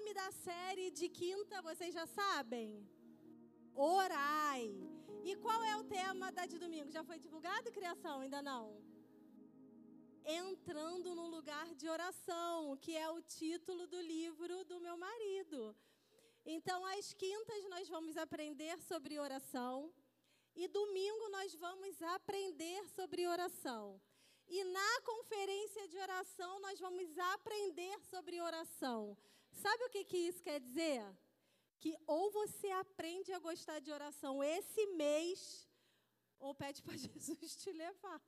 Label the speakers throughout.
Speaker 1: nome da série de quinta, vocês já sabem? Orai. E qual é o tema da de domingo? Já foi divulgado, criação? Ainda não? Entrando no lugar de oração, que é o título do livro do meu marido. Então, às quintas nós vamos aprender sobre oração e domingo nós vamos aprender sobre oração. E na conferência de oração nós vamos aprender sobre oração. Sabe o que, que isso quer dizer? Que ou você aprende a gostar de oração esse mês, ou pede para Jesus te levar.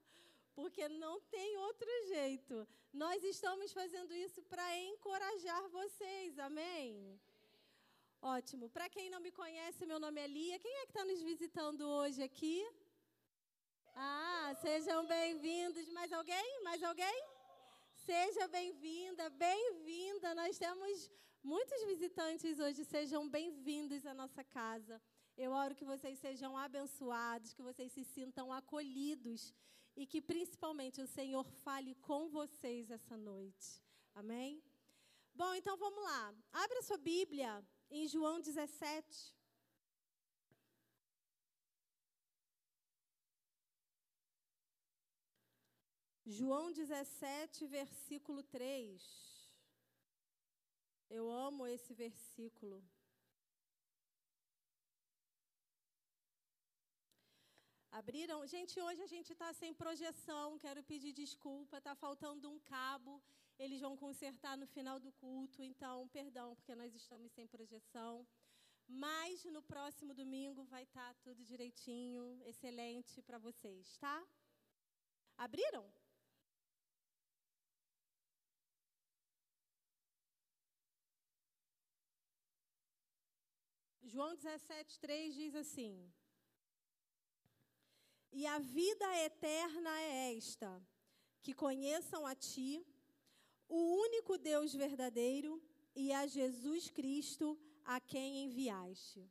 Speaker 1: Porque não tem outro jeito. Nós estamos fazendo isso para encorajar vocês, amém? Ótimo. Para quem não me conhece, meu nome é Lia. Quem é que está nos visitando hoje aqui? Ah, sejam bem-vindos. Mais alguém? Mais alguém? Seja bem-vinda, bem-vinda. Nós temos muitos visitantes hoje. Sejam bem-vindos à nossa casa. Eu oro que vocês sejam abençoados, que vocês se sintam acolhidos e que principalmente o Senhor fale com vocês essa noite. Amém? Bom, então vamos lá. Abra sua Bíblia em João 17. João 17, versículo 3. Eu amo esse versículo. Abriram? Gente, hoje a gente está sem projeção, quero pedir desculpa, está faltando um cabo. Eles vão consertar no final do culto, então, perdão, porque nós estamos sem projeção. Mas no próximo domingo vai estar tá tudo direitinho, excelente para vocês, tá? Abriram? João 17, diz assim: e a vida eterna é esta: que conheçam a Ti, o único Deus verdadeiro, e a Jesus Cristo, a quem enviaste.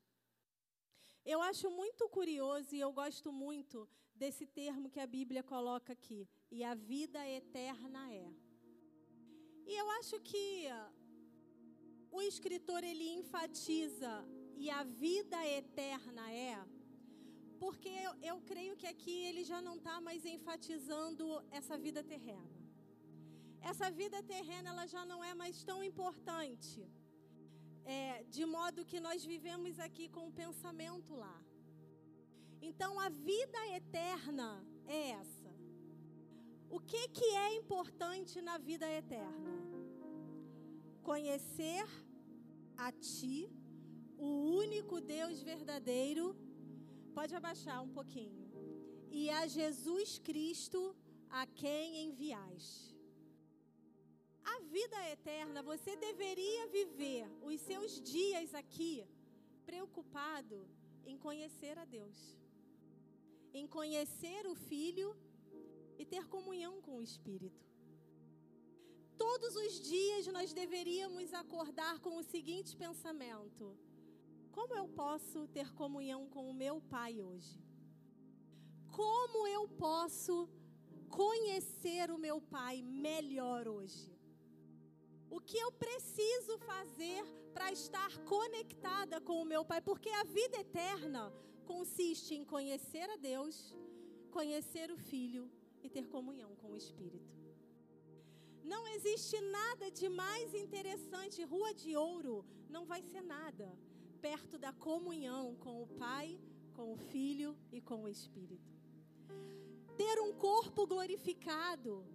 Speaker 1: Eu acho muito curioso e eu gosto muito desse termo que a Bíblia coloca aqui, e a vida eterna é. E eu acho que o escritor ele enfatiza e a vida eterna é porque eu, eu creio que aqui ele já não está mais enfatizando essa vida terrena. Essa vida terrena ela já não é mais tão importante, é, de modo que nós vivemos aqui com o pensamento lá. Então a vida eterna é essa. O que, que é importante na vida eterna? Conhecer a Ti, o único Deus verdadeiro Pode abaixar um pouquinho. E a Jesus Cristo a quem enviaste. A vida eterna, você deveria viver os seus dias aqui preocupado em conhecer a Deus, em conhecer o Filho e ter comunhão com o Espírito. Todos os dias nós deveríamos acordar com o seguinte pensamento: como eu posso ter comunhão com o meu Pai hoje? Como eu posso conhecer o meu Pai melhor hoje? O que eu preciso fazer para estar conectada com o meu Pai? Porque a vida eterna consiste em conhecer a Deus, conhecer o Filho e ter comunhão com o Espírito. Não existe nada de mais interessante. Rua de ouro não vai ser nada perto da comunhão com o Pai, com o Filho e com o Espírito. Ter um corpo glorificado,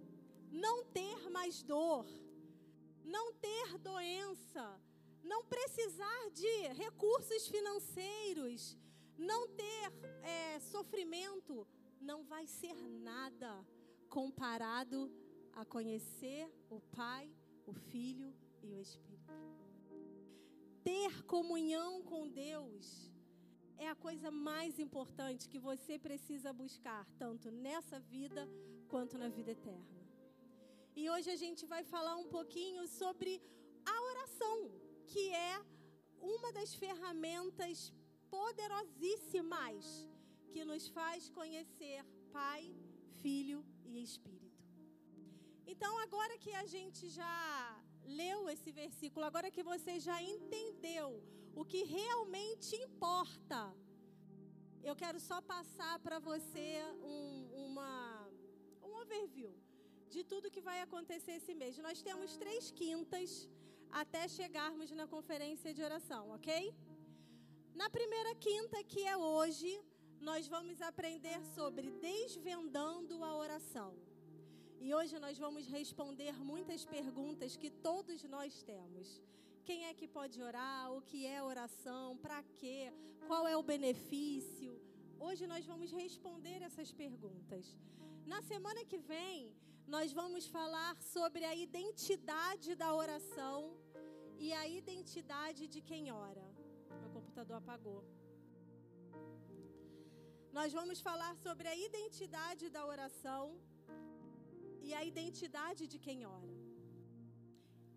Speaker 1: não ter mais dor, não ter doença, não precisar de recursos financeiros, não ter é, sofrimento, não vai ser nada comparado a conhecer o Pai, o Filho e o Espírito ter comunhão com Deus é a coisa mais importante que você precisa buscar, tanto nessa vida quanto na vida eterna. E hoje a gente vai falar um pouquinho sobre a oração, que é uma das ferramentas poderosíssimas que nos faz conhecer Pai, Filho e Espírito. Então, agora que a gente já leu esse versículo, agora que você já entendeu o que realmente importa, eu quero só passar para você um, uma, um overview de tudo que vai acontecer esse mês. Nós temos três quintas até chegarmos na conferência de oração, ok? Na primeira quinta, que é hoje, nós vamos aprender sobre desvendando a oração. E hoje nós vamos responder muitas perguntas que todos nós temos. Quem é que pode orar? O que é oração? Para quê? Qual é o benefício? Hoje nós vamos responder essas perguntas. Na semana que vem, nós vamos falar sobre a identidade da oração e a identidade de quem ora computador apagou. Nós vamos falar sobre a identidade da oração e a identidade de quem ora.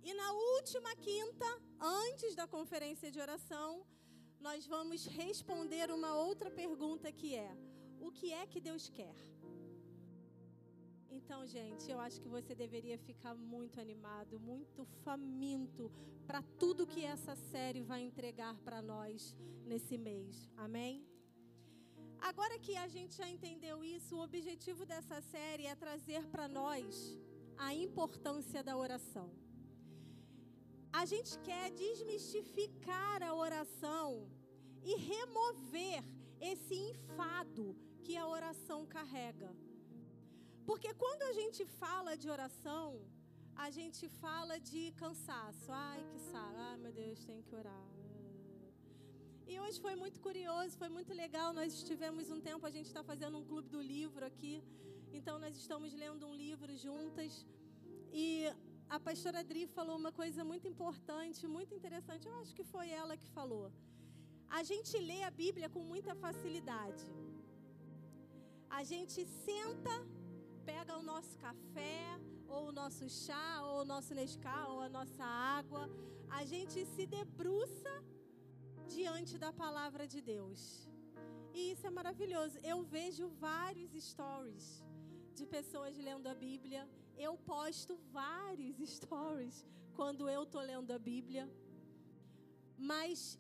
Speaker 1: E na última quinta, antes da conferência de oração, nós vamos responder uma outra pergunta que é: o que é que Deus quer? Então, gente, eu acho que você deveria ficar muito animado, muito faminto para tudo que essa série vai entregar para nós nesse mês. Amém? Agora que a gente já entendeu isso, o objetivo dessa série é trazer para nós a importância da oração. A gente quer desmistificar a oração e remover esse enfado que a oração carrega. Porque quando a gente fala de oração, a gente fala de cansaço. Ai, que saco. Ai, meu Deus, tenho que orar. E hoje foi muito curioso, foi muito legal. Nós estivemos um tempo, a gente está fazendo um clube do livro aqui. Então, nós estamos lendo um livro juntas. E a pastora Adri falou uma coisa muito importante, muito interessante. Eu acho que foi ela que falou. A gente lê a Bíblia com muita facilidade. A gente senta pega o nosso café, ou o nosso chá, ou o nosso Nescau, ou a nossa água, a gente se debruça diante da palavra de Deus. E isso é maravilhoso. Eu vejo vários stories de pessoas lendo a Bíblia. Eu posto vários stories quando eu estou lendo a Bíblia. Mas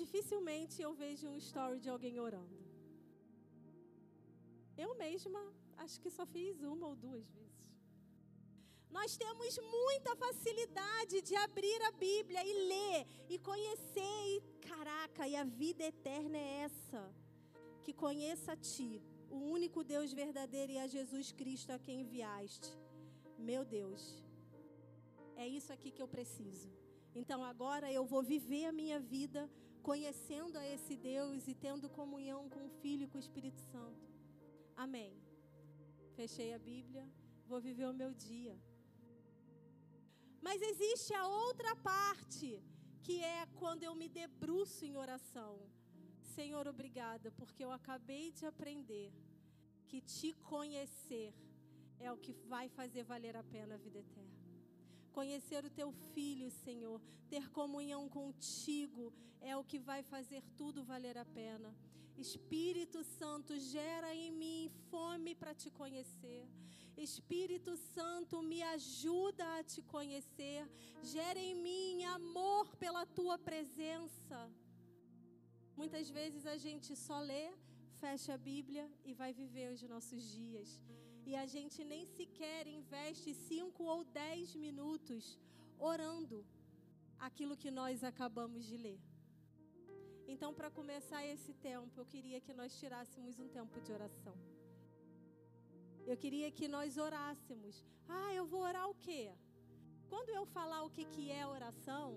Speaker 1: dificilmente eu vejo um story de alguém orando. Eu mesma Acho que só fiz uma ou duas vezes. Nós temos muita facilidade de abrir a Bíblia e ler e conhecer. E, caraca, e a vida eterna é essa: que conheça a Ti, o único Deus verdadeiro e a Jesus Cristo a quem enviaste. Meu Deus, é isso aqui que eu preciso. Então agora eu vou viver a minha vida conhecendo a esse Deus e tendo comunhão com o Filho e com o Espírito Santo. Amém fechei a Bíblia, vou viver o meu dia. Mas existe a outra parte, que é quando eu me debruço em oração. Senhor, obrigada, porque eu acabei de aprender que te conhecer é o que vai fazer valer a pena a vida eterna. Conhecer o teu filho, Senhor, ter comunhão contigo é o que vai fazer tudo valer a pena. Espírito Santo, gera em mim fome para te conhecer. Espírito Santo, me ajuda a te conhecer. Gera em mim amor pela tua presença. Muitas vezes a gente só lê, fecha a Bíblia e vai viver os nossos dias. E a gente nem sequer investe cinco ou dez minutos orando aquilo que nós acabamos de ler. Então, para começar esse tempo, eu queria que nós tirássemos um tempo de oração. Eu queria que nós orássemos. Ah, eu vou orar o quê? Quando eu falar o que, que é oração,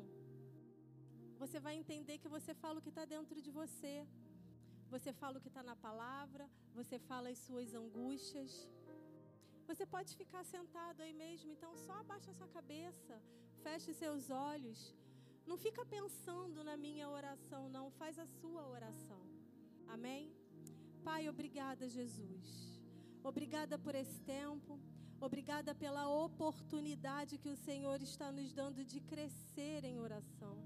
Speaker 1: você vai entender que você fala o que está dentro de você. Você fala o que está na palavra, você fala as suas angústias. Você pode ficar sentado aí mesmo, então só abaixa sua cabeça, feche seus olhos não fica pensando na minha oração, não. Faz a sua oração. Amém? Pai, obrigada, Jesus. Obrigada por esse tempo. Obrigada pela oportunidade que o Senhor está nos dando de crescer em oração,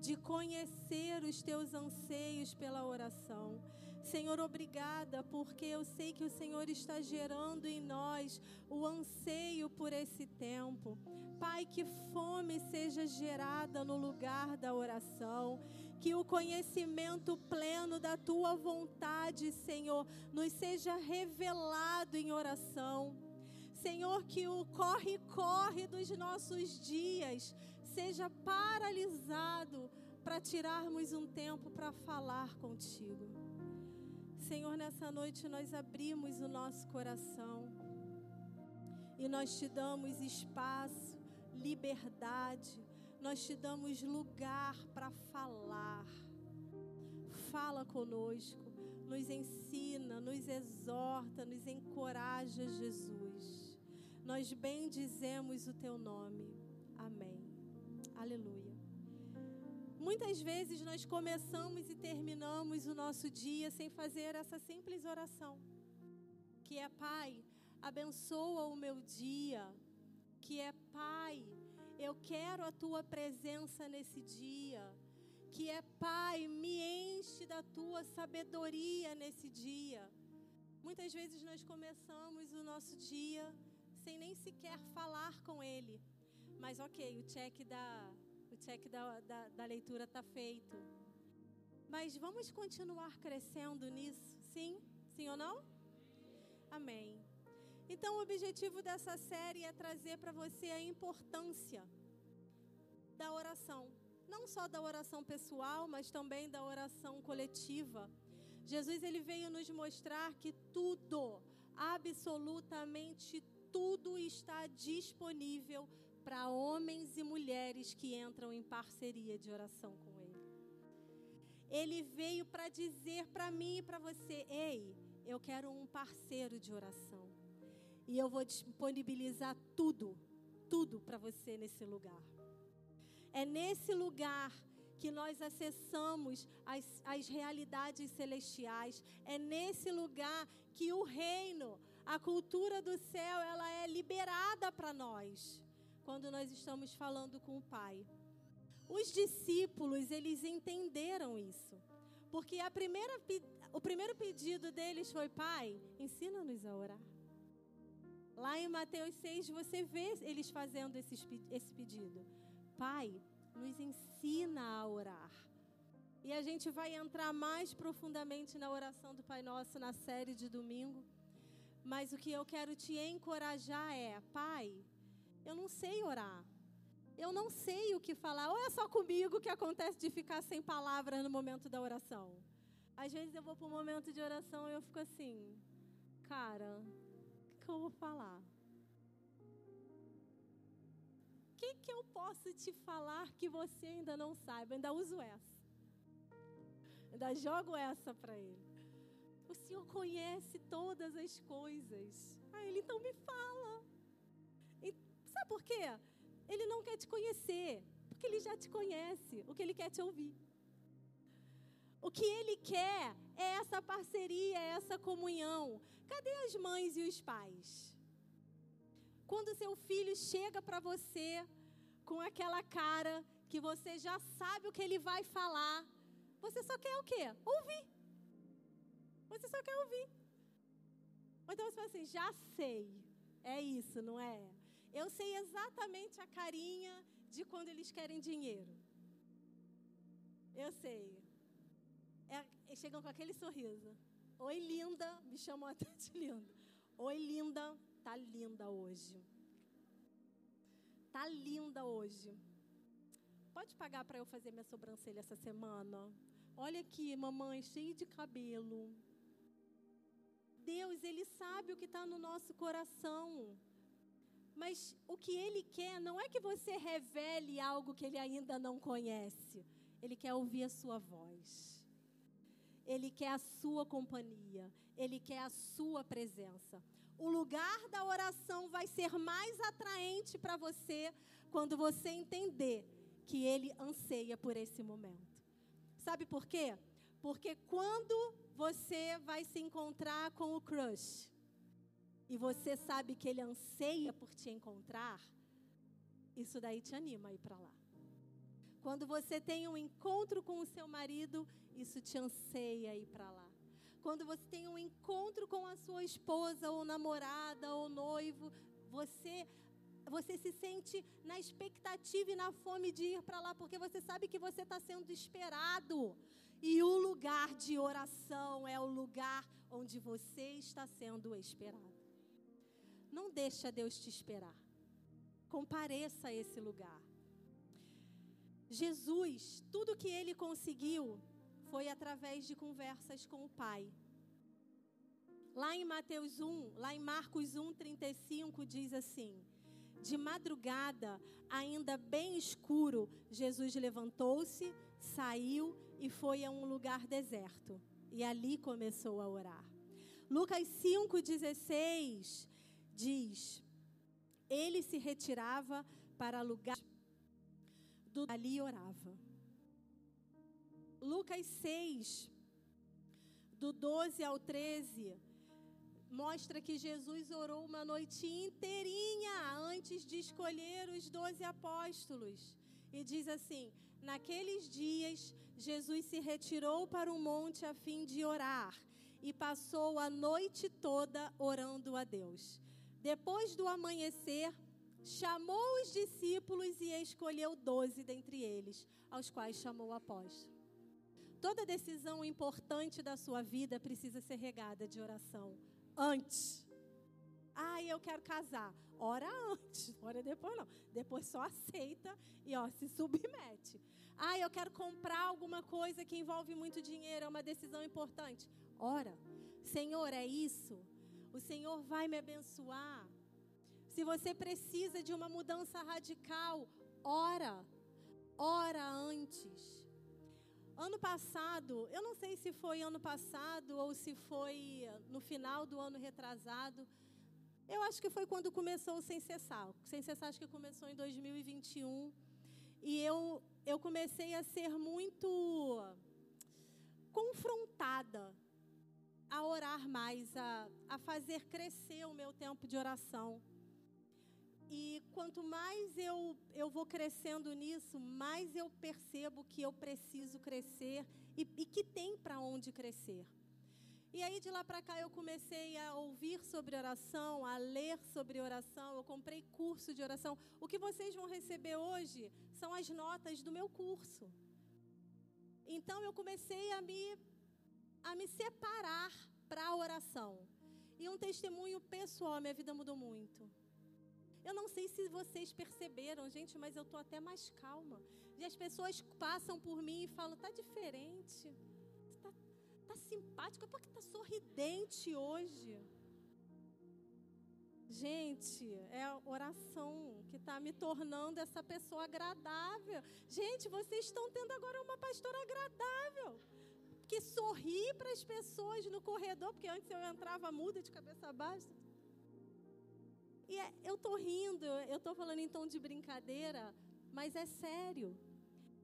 Speaker 1: de conhecer os teus anseios pela oração. Senhor, obrigada, porque eu sei que o Senhor está gerando em nós o anseio por esse tempo. Pai, que fome seja gerada no lugar da oração, que o conhecimento pleno da tua vontade, Senhor, nos seja revelado em oração. Senhor, que o corre-corre dos nossos dias seja paralisado para tirarmos um tempo para falar contigo. Senhor, nessa noite nós abrimos o nosso coração e nós te damos espaço, liberdade, nós te damos lugar para falar. Fala conosco, nos ensina, nos exorta, nos encoraja, Jesus. Nós bendizemos o teu nome. Amém. Aleluia. Muitas vezes nós começamos e terminamos o nosso dia sem fazer essa simples oração, que é Pai, abençoa o meu dia, que é Pai, eu quero a tua presença nesse dia, que é Pai, me enche da tua sabedoria nesse dia. Muitas vezes nós começamos o nosso dia sem nem sequer falar com Ele, mas ok, o check da o check da, da, da leitura está feito. Mas vamos continuar crescendo nisso? Sim? Sim ou não? Amém. Então, o objetivo dessa série é trazer para você a importância da oração. Não só da oração pessoal, mas também da oração coletiva. Jesus ele veio nos mostrar que tudo, absolutamente tudo está disponível para homens e mulheres que entram em parceria de oração com Ele. Ele veio para dizer para mim e para você: ei, eu quero um parceiro de oração. E eu vou disponibilizar tudo, tudo para você nesse lugar. É nesse lugar que nós acessamos as, as realidades celestiais. É nesse lugar que o reino, a cultura do céu, ela é liberada para nós quando nós estamos falando com o Pai. Os discípulos, eles entenderam isso. Porque a primeira, o primeiro pedido deles foi: Pai, ensina-nos a orar. Lá em Mateus 6, você vê eles fazendo esse, pedido. Pai, nos ensina a orar. E a gente vai entrar mais profundamente na oração do Pai Nosso na série de domingo. Mas o que eu quero te encorajar é: Pai, eu não sei orar. Eu não sei o que falar. Ou é só comigo que acontece de ficar sem palavras no momento da oração? Às vezes eu vou para um momento de oração e eu fico assim, cara, que, eu vou falar? O que, que eu posso te falar que você ainda não saiba? Ainda uso essa. Ainda jogo essa para ele. O Senhor conhece todas as coisas. Ah, ele então me fala. Sabe por quê? Ele não quer te conhecer, porque ele já te conhece. O que ele quer te ouvir. O que ele quer é essa parceria, é essa comunhão. Cadê as mães e os pais? Quando seu filho chega para você com aquela cara que você já sabe o que ele vai falar, você só quer o quê? Ouvir. Você só quer ouvir. Ou então você fala assim: já sei. É isso, não é? Eu sei exatamente a carinha de quando eles querem dinheiro. Eu sei. É, chegam com aquele sorriso. Oi, linda. Me chamam até de linda. Oi, linda. Tá linda hoje. Tá linda hoje. Pode pagar para eu fazer minha sobrancelha essa semana? Olha aqui, mamãe, cheio de cabelo. Deus, Ele sabe o que está no nosso coração. Mas o que ele quer não é que você revele algo que ele ainda não conhece. Ele quer ouvir a sua voz. Ele quer a sua companhia. Ele quer a sua presença. O lugar da oração vai ser mais atraente para você quando você entender que ele anseia por esse momento. Sabe por quê? Porque quando você vai se encontrar com o crush, e você sabe que ele anseia por te encontrar, isso daí te anima a ir para lá. Quando você tem um encontro com o seu marido, isso te anseia ir para lá. Quando você tem um encontro com a sua esposa, ou namorada, ou noivo, você você se sente na expectativa e na fome de ir para lá, porque você sabe que você está sendo esperado. E o lugar de oração é o lugar onde você está sendo esperado. Não deixa Deus te esperar. Compareça a esse lugar. Jesus, tudo que ele conseguiu foi através de conversas com o Pai. Lá em Mateus 1, lá em Marcos 1, 35, diz assim: De madrugada, ainda bem escuro, Jesus levantou-se, saiu e foi a um lugar deserto. E ali começou a orar. Lucas 5,16 diz: Ele se retirava para lugar do ali orava. Lucas 6, do 12 ao 13, mostra que Jesus orou uma noite inteirinha antes de escolher os doze apóstolos. E diz assim: Naqueles dias, Jesus se retirou para o monte a fim de orar e passou a noite toda orando a Deus. Depois do amanhecer, chamou os discípulos e escolheu doze dentre eles, aos quais chamou apóstolo. Toda decisão importante da sua vida precisa ser regada de oração antes. Ah, eu quero casar. Ora antes, ora depois não. Depois só aceita e ó, se submete. Ah, eu quero comprar alguma coisa que envolve muito dinheiro, é uma decisão importante. Ora, Senhor, é isso. O Senhor vai me abençoar. Se você precisa de uma mudança radical, ora. Ora antes. Ano passado, eu não sei se foi ano passado ou se foi no final do ano retrasado. Eu acho que foi quando começou o Sem Cessar. O Sem Cessar acho que começou em 2021. E eu, eu comecei a ser muito confrontada a orar mais, a, a fazer crescer o meu tempo de oração. E quanto mais eu, eu vou crescendo nisso, mais eu percebo que eu preciso crescer e, e que tem para onde crescer. E aí de lá para cá eu comecei a ouvir sobre oração, a ler sobre oração, eu comprei curso de oração. O que vocês vão receber hoje são as notas do meu curso. Então eu comecei a me a me separar para a oração. E um testemunho pessoal, minha vida mudou muito. Eu não sei se vocês perceberam, gente, mas eu estou até mais calma. E as pessoas passam por mim e falam: tá diferente, tá, tá simpática, porque tá sorridente hoje. Gente, é a oração que está me tornando essa pessoa agradável. Gente, vocês estão tendo agora uma pastora agradável. Que sorri para as pessoas no corredor, porque antes eu entrava muda de cabeça baixa. E é, eu tô rindo, eu tô falando em tom de brincadeira, mas é sério.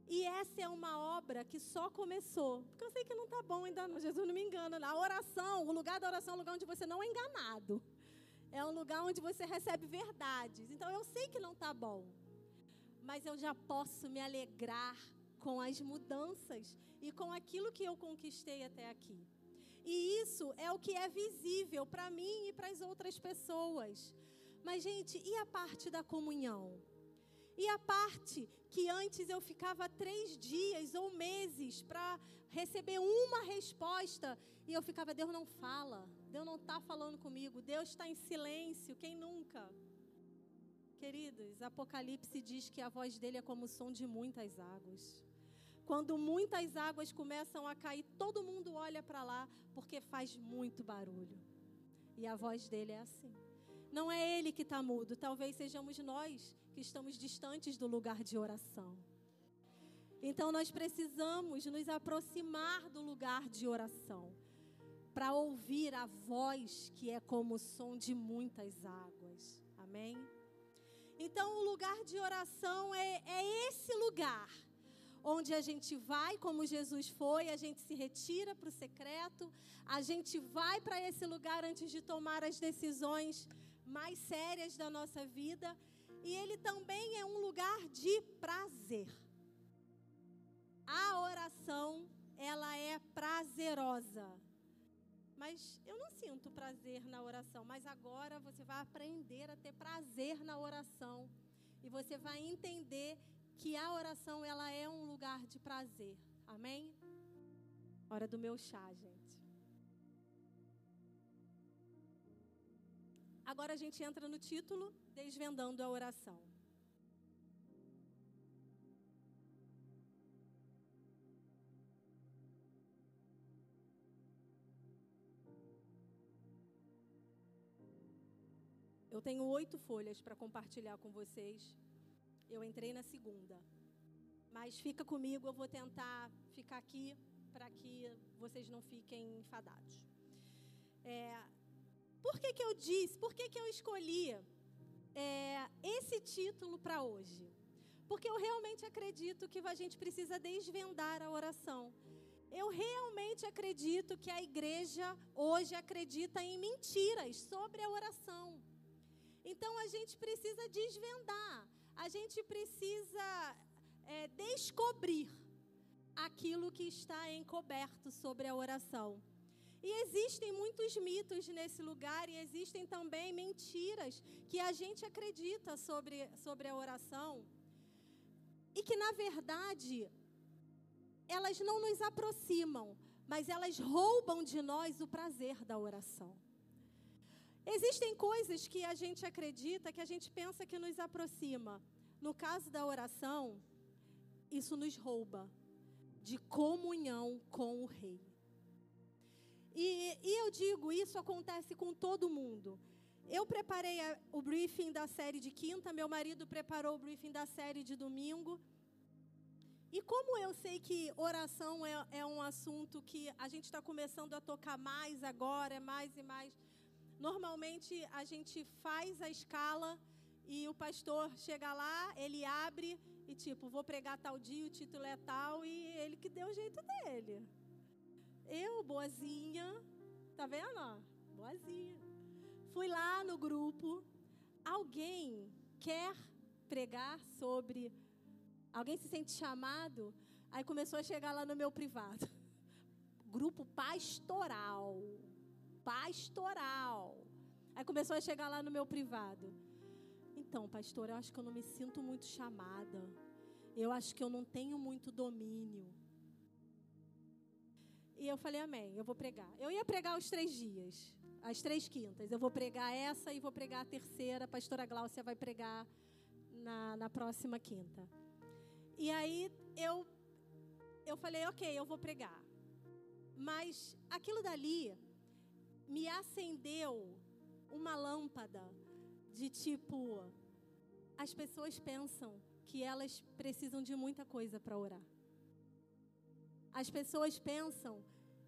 Speaker 1: E essa é uma obra que só começou. Porque eu sei que não está bom ainda não. Jesus não me engana. A oração, o lugar da oração é um lugar onde você não é enganado. É um lugar onde você recebe verdades. Então eu sei que não está bom. Mas eu já posso me alegrar com as mudanças e com aquilo que eu conquistei até aqui. E isso é o que é visível para mim e para as outras pessoas. Mas, gente, e a parte da comunhão? E a parte que antes eu ficava três dias ou meses para receber uma resposta e eu ficava, Deus não fala, Deus não está falando comigo, Deus está em silêncio, quem nunca? Queridos, Apocalipse diz que a voz dele é como o som de muitas águas. Quando muitas águas começam a cair, todo mundo olha para lá porque faz muito barulho. E a voz dele é assim. Não é ele que está mudo, talvez sejamos nós que estamos distantes do lugar de oração. Então nós precisamos nos aproximar do lugar de oração para ouvir a voz que é como o som de muitas águas. Amém? Então o lugar de oração é, é esse lugar onde a gente vai, como Jesus foi, a gente se retira para o secreto, a gente vai para esse lugar antes de tomar as decisões mais sérias da nossa vida. E ele também é um lugar de prazer. A oração, ela é prazerosa. mas eu não sinto prazer na oração. Mas agora você vai aprender a ter prazer na oração. E você vai entender que a oração ela é um lugar de prazer. Amém? Hora do meu chá, gente. Agora a gente entra no título Desvendando a oração. Eu tenho oito folhas para compartilhar com vocês. Eu entrei na segunda. Mas fica comigo, eu vou tentar ficar aqui para que vocês não fiquem enfadados. É, por que, que eu disse, por que, que eu escolhi é, esse título para hoje? Porque eu realmente acredito que a gente precisa desvendar a oração. Eu realmente acredito que a igreja hoje acredita em mentiras sobre a oração. Então a gente precisa desvendar, a gente precisa é, descobrir aquilo que está encoberto sobre a oração. E existem muitos mitos nesse lugar e existem também mentiras que a gente acredita sobre, sobre a oração e que, na verdade, elas não nos aproximam, mas elas roubam de nós o prazer da oração. Existem coisas que a gente acredita, que a gente pensa que nos aproxima. No caso da oração, isso nos rouba de comunhão com o Rei. E, e eu digo, isso acontece com todo mundo. Eu preparei a, o briefing da série de quinta, meu marido preparou o briefing da série de domingo. E como eu sei que oração é, é um assunto que a gente está começando a tocar mais agora, é mais e mais Normalmente a gente faz a escala e o pastor chega lá, ele abre e tipo, vou pregar tal dia, o título é tal e ele que deu o jeito dele. Eu, boazinha, tá vendo? Boazinha. Fui lá no grupo. Alguém quer pregar sobre. Alguém se sente chamado? Aí começou a chegar lá no meu privado. Grupo pastoral pastoral. Aí começou a chegar lá no meu privado. Então, pastor, eu acho que eu não me sinto muito chamada. Eu acho que eu não tenho muito domínio. E eu falei, amém, eu vou pregar. Eu ia pregar os três dias, as três quintas. Eu vou pregar essa e vou pregar a terceira. A pastora Gláucia vai pregar na, na próxima quinta. E aí eu, eu falei, ok, eu vou pregar. Mas aquilo dali me acendeu uma lâmpada de tipo: as pessoas pensam que elas precisam de muita coisa para orar. As pessoas pensam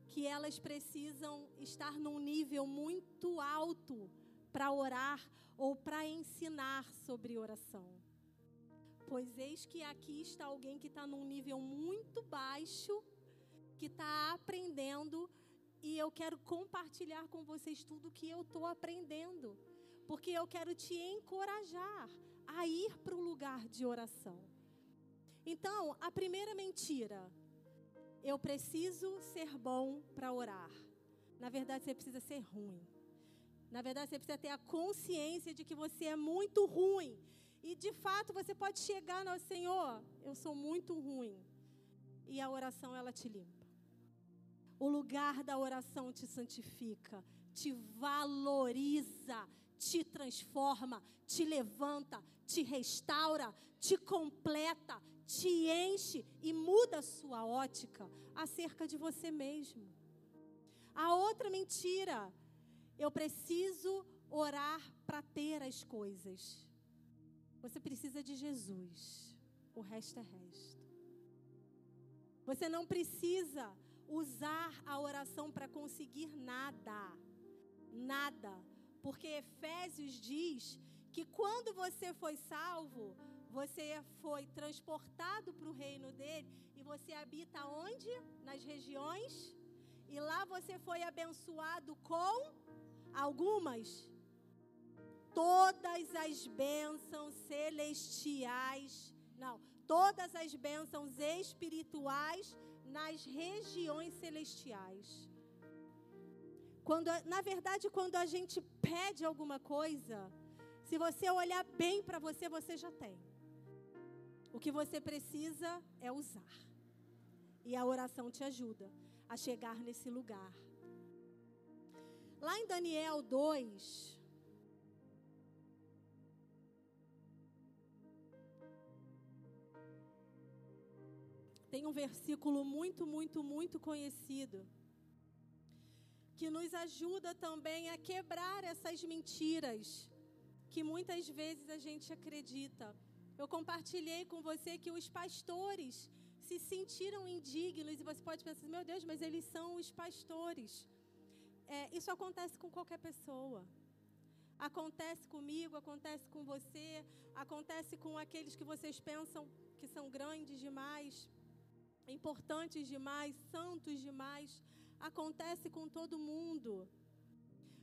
Speaker 1: que elas precisam estar num nível muito alto para orar ou para ensinar sobre oração. Pois eis que aqui está alguém que está num nível muito baixo, que está aprendendo e eu quero compartilhar com vocês tudo que eu estou aprendendo. Porque eu quero te encorajar a ir para o lugar de oração. Então, a primeira mentira, eu preciso ser bom para orar. Na verdade, você precisa ser ruim. Na verdade, você precisa ter a consciência de que você é muito ruim. E de fato, você pode chegar no Senhor, eu sou muito ruim. E a oração ela te limpa. O lugar da oração te santifica, te valoriza, te transforma, te levanta, te restaura, te completa, te enche e muda a sua ótica acerca de você mesmo. A outra mentira, eu preciso orar para ter as coisas. Você precisa de Jesus, o resto é resto. Você não precisa usar a oração para conseguir nada. Nada. Porque Efésios diz que quando você foi salvo, você foi transportado para o reino dele e você habita onde? Nas regiões. E lá você foi abençoado com algumas. Todas as bênçãos celestiais. Não, todas as bênçãos espirituais nas regiões celestiais. Quando, na verdade, quando a gente pede alguma coisa, se você olhar bem para você, você já tem. O que você precisa é usar. E a oração te ajuda a chegar nesse lugar. Lá em Daniel 2, tem um versículo muito, muito, muito conhecido que nos ajuda também a quebrar essas mentiras que muitas vezes a gente acredita. Eu compartilhei com você que os pastores se sentiram indignos e você pode pensar, meu Deus, mas eles são os pastores. É, isso acontece com qualquer pessoa. Acontece comigo, acontece com você, acontece com aqueles que vocês pensam que são grandes demais importantes demais, santos demais, acontece com todo mundo.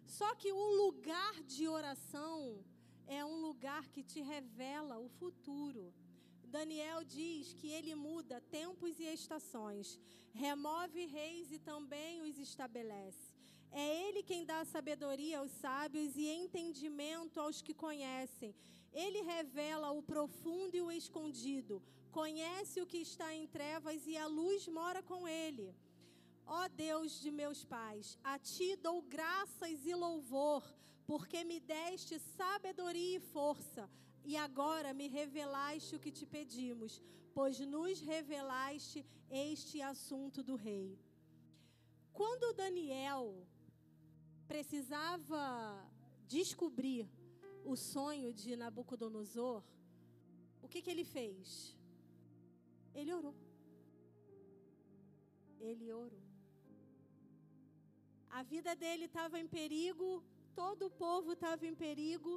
Speaker 1: Só que o lugar de oração é um lugar que te revela o futuro. Daniel diz que ele muda tempos e estações, remove reis e também os estabelece. É ele quem dá sabedoria aos sábios e entendimento aos que conhecem. Ele revela o profundo e o escondido, conhece o que está em trevas e a luz mora com ele. Ó Deus de meus pais, a ti dou graças e louvor, porque me deste sabedoria e força, e agora me revelaste o que te pedimos, pois nos revelaste este assunto do rei. Quando Daniel precisava descobrir o sonho de Nabucodonosor, o que, que ele fez? Ele orou. Ele orou. A vida dele estava em perigo, todo o povo estava em perigo,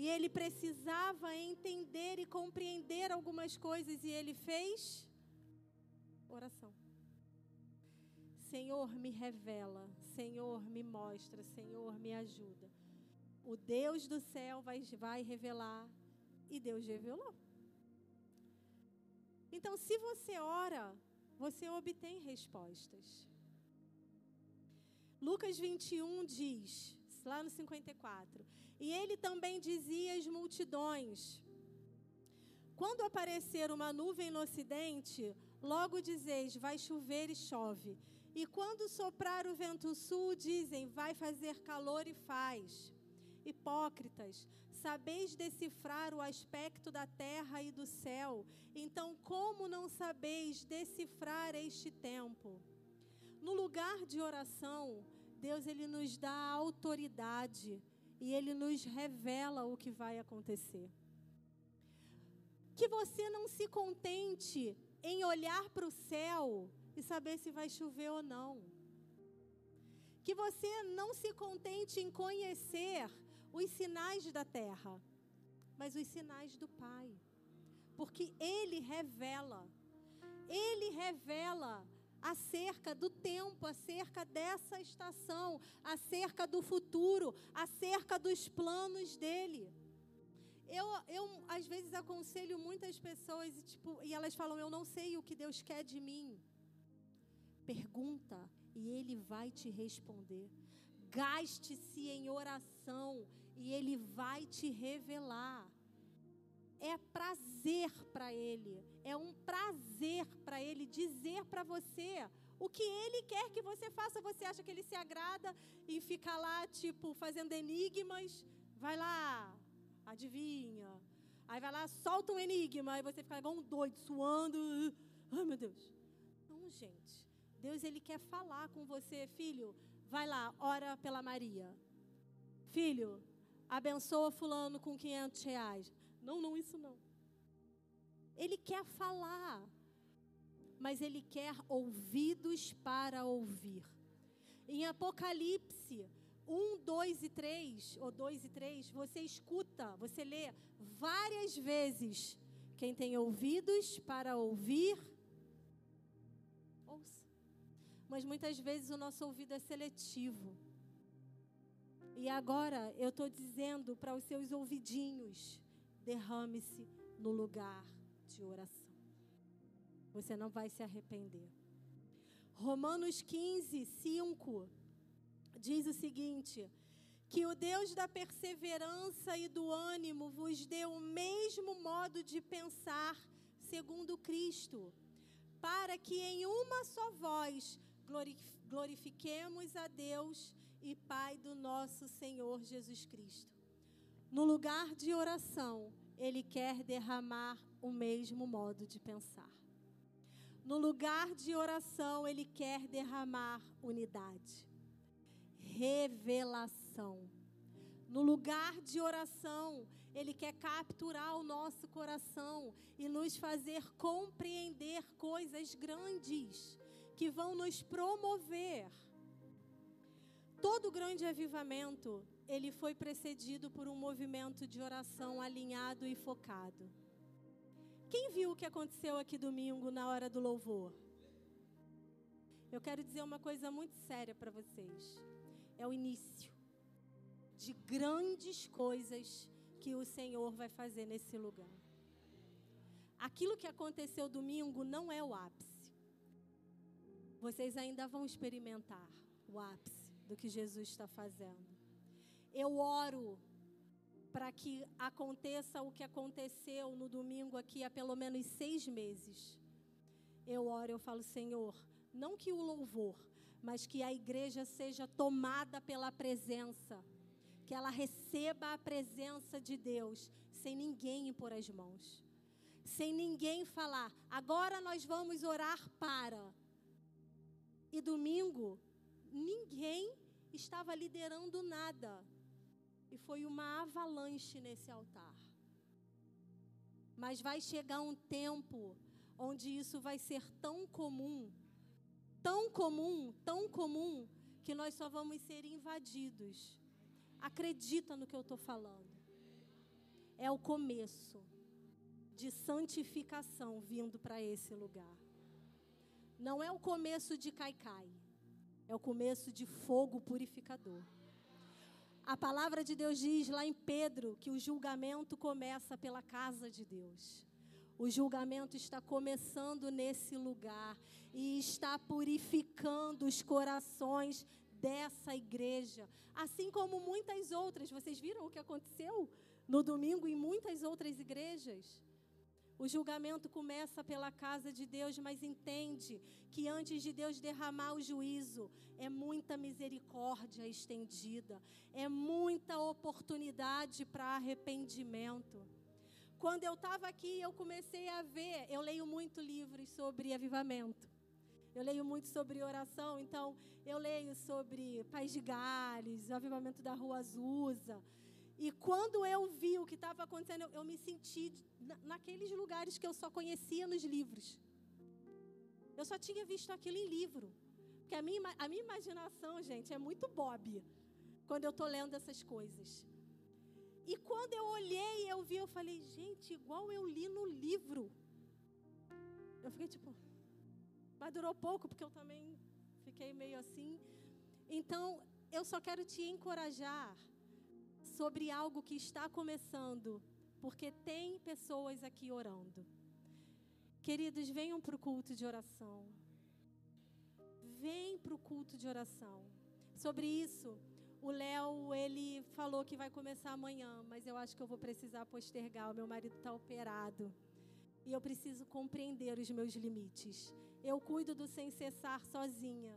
Speaker 1: e ele precisava entender e compreender algumas coisas, e ele fez oração. Senhor, me revela, Senhor, me mostra, Senhor, me ajuda. O Deus do céu vai, vai revelar, e Deus revelou. Então, se você ora, você obtém respostas. Lucas 21 diz, lá no 54, e ele também dizia às multidões: Quando aparecer uma nuvem no ocidente, logo dizeis, vai chover e chove. E quando soprar o vento sul, dizem, vai fazer calor e faz. Hipócritas, Sabeis decifrar o aspecto da terra e do céu, então como não sabeis decifrar este tempo? No lugar de oração, Deus ele nos dá autoridade e ele nos revela o que vai acontecer. Que você não se contente em olhar para o céu e saber se vai chover ou não. Que você não se contente em conhecer os sinais da terra, mas os sinais do Pai. Porque Ele revela, Ele revela acerca do tempo, acerca dessa estação, acerca do futuro, acerca dos planos dele. Eu, eu às vezes aconselho muitas pessoas e, tipo, e elas falam: Eu não sei o que Deus quer de mim. Pergunta e Ele vai te responder. Gaste-se em oração e Ele vai te revelar. É prazer para Ele, é um prazer para Ele dizer para você o que Ele quer que você faça. Você acha que Ele se agrada em ficar lá, tipo, fazendo enigmas? Vai lá, adivinha. Aí vai lá, solta um enigma, aí você fica igual um doido, suando. Ai, meu Deus. Não, gente. Deus, Ele quer falar com você, filho. Vai lá, ora pela Maria. Filho, abençoa fulano com 500 reais. Não, não, isso não. Ele quer falar, mas ele quer ouvidos para ouvir. Em Apocalipse 1, 2 e 3, ou 2 e 3, você escuta, você lê várias vezes. Quem tem ouvidos para ouvir, ouça. Mas muitas vezes o nosso ouvido é seletivo. E agora eu estou dizendo para os seus ouvidinhos: derrame-se no lugar de oração. Você não vai se arrepender. Romanos 15, 5 diz o seguinte: que o Deus da perseverança e do ânimo vos dê o mesmo modo de pensar segundo Cristo, para que em uma só voz glorifiquemos a Deus e Pai do nosso Senhor Jesus Cristo. No lugar de oração, Ele quer derramar o mesmo modo de pensar. No lugar de oração, Ele quer derramar unidade, revelação. No lugar de oração, Ele quer capturar o nosso coração e nos fazer compreender coisas grandes que vão nos promover. Todo grande avivamento, ele foi precedido por um movimento de oração alinhado e focado. Quem viu o que aconteceu aqui domingo na hora do louvor? Eu quero dizer uma coisa muito séria para vocês. É o início de grandes coisas que o Senhor vai fazer nesse lugar. Aquilo que aconteceu domingo não é o ápice. Vocês ainda vão experimentar o ápice do que Jesus está fazendo. Eu oro para que aconteça o que aconteceu no domingo aqui há pelo menos seis meses. Eu oro, eu falo, Senhor, não que o louvor, mas que a igreja seja tomada pela presença, que ela receba a presença de Deus, sem ninguém impor as mãos, sem ninguém falar, agora nós vamos orar para. E domingo, ninguém estava liderando nada. E foi uma avalanche nesse altar. Mas vai chegar um tempo onde isso vai ser tão comum, tão comum, tão comum, que nós só vamos ser invadidos. Acredita no que eu estou falando. É o começo de santificação vindo para esse lugar. Não é o começo de caicai, é o começo de fogo purificador. A palavra de Deus diz lá em Pedro que o julgamento começa pela casa de Deus. O julgamento está começando nesse lugar e está purificando os corações dessa igreja, assim como muitas outras. Vocês viram o que aconteceu no domingo em muitas outras igrejas? O julgamento começa pela casa de Deus, mas entende que antes de Deus derramar o juízo, é muita misericórdia estendida, é muita oportunidade para arrependimento. Quando eu estava aqui, eu comecei a ver, eu leio muito livros sobre avivamento. Eu leio muito sobre oração, então eu leio sobre Paz de Gales, o avivamento da Rua Azusa. E quando eu vi o que estava acontecendo, eu, eu, me senti naqueles lugares que eu só conhecia nos livros. Eu só tinha visto aquilo em livro. Porque a minha, a minha imaginação, gente, é muito bob quando eu estou lendo essas coisas. E quando eu olhei eu vi, eu falei, gente, igual eu li no livro. Eu fiquei tipo. Mas durou pouco, porque eu também fiquei meio assim. Então, eu só quero te encorajar sobre algo que está começando, porque tem pessoas aqui orando. Queridos, venham para o culto de oração. Vem para o culto de oração. Sobre isso, o Léo, ele falou que vai começar amanhã, mas eu acho que eu vou precisar postergar. O meu marido está operado. E eu preciso compreender os meus limites. Eu cuido do sem cessar sozinha.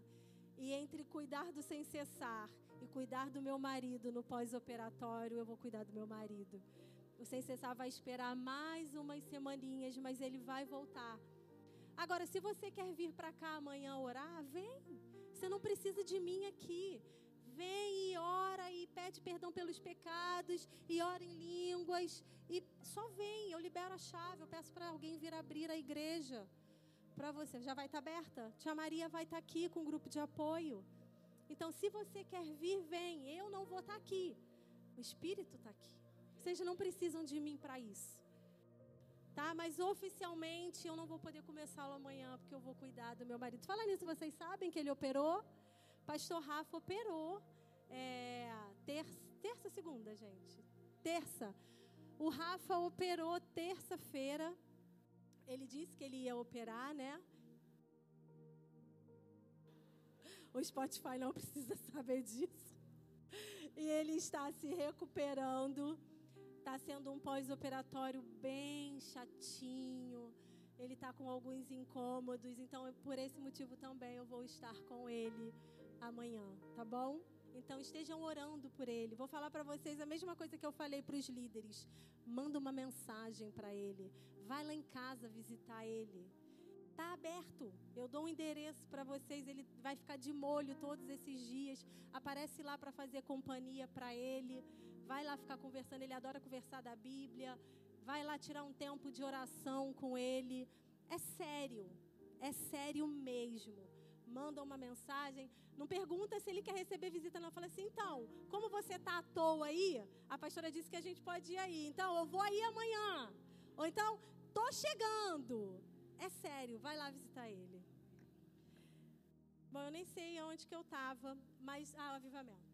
Speaker 1: E entre cuidar do sem cessar e cuidar do meu marido no pós-operatório, eu vou cuidar do meu marido. O sem cessar vai esperar mais umas semaninhas, mas ele vai voltar. Agora, se você quer vir para cá amanhã orar, vem. Você não precisa de mim aqui. Vem e ora e pede perdão pelos pecados e ora em línguas e só vem. Eu libero a chave. Eu peço para alguém vir abrir a igreja para você. Já vai estar tá aberta? Tia Maria vai estar tá aqui com um grupo de apoio. Então, se você quer vir, vem. Eu não vou estar aqui. O Espírito está aqui. Vocês não precisam de mim para isso. Tá? Mas oficialmente eu não vou poder começá-lo amanhã, porque eu vou cuidar do meu marido. Fala nisso, vocês sabem que ele operou? Pastor Rafa operou. É, terça, terça, segunda, gente. Terça. O Rafa operou terça-feira. Ele disse que ele ia operar, né? o Spotify não precisa saber disso. E ele está se recuperando. Está sendo um pós-operatório bem chatinho. Ele está com alguns incômodos. Então, por esse motivo também eu vou estar com ele amanhã, tá bom? Então estejam orando por ele. Vou falar para vocês a mesma coisa que eu falei para os líderes. Manda uma mensagem para ele. Vai lá em casa visitar ele. Tá aberto. Eu dou um endereço para vocês. Ele vai ficar de molho todos esses dias. Aparece lá para fazer companhia para ele. Vai lá ficar conversando. Ele adora conversar da Bíblia. Vai lá tirar um tempo de oração com ele. É sério. É sério mesmo manda uma mensagem, não pergunta se ele quer receber visita, não. Fala assim, então, como você está à toa aí, a pastora disse que a gente pode ir aí. Então, eu vou aí amanhã. Ou então, tô chegando. É sério, vai lá visitar ele. Bom, eu nem sei onde que eu estava, mas. Ah, o avivamento.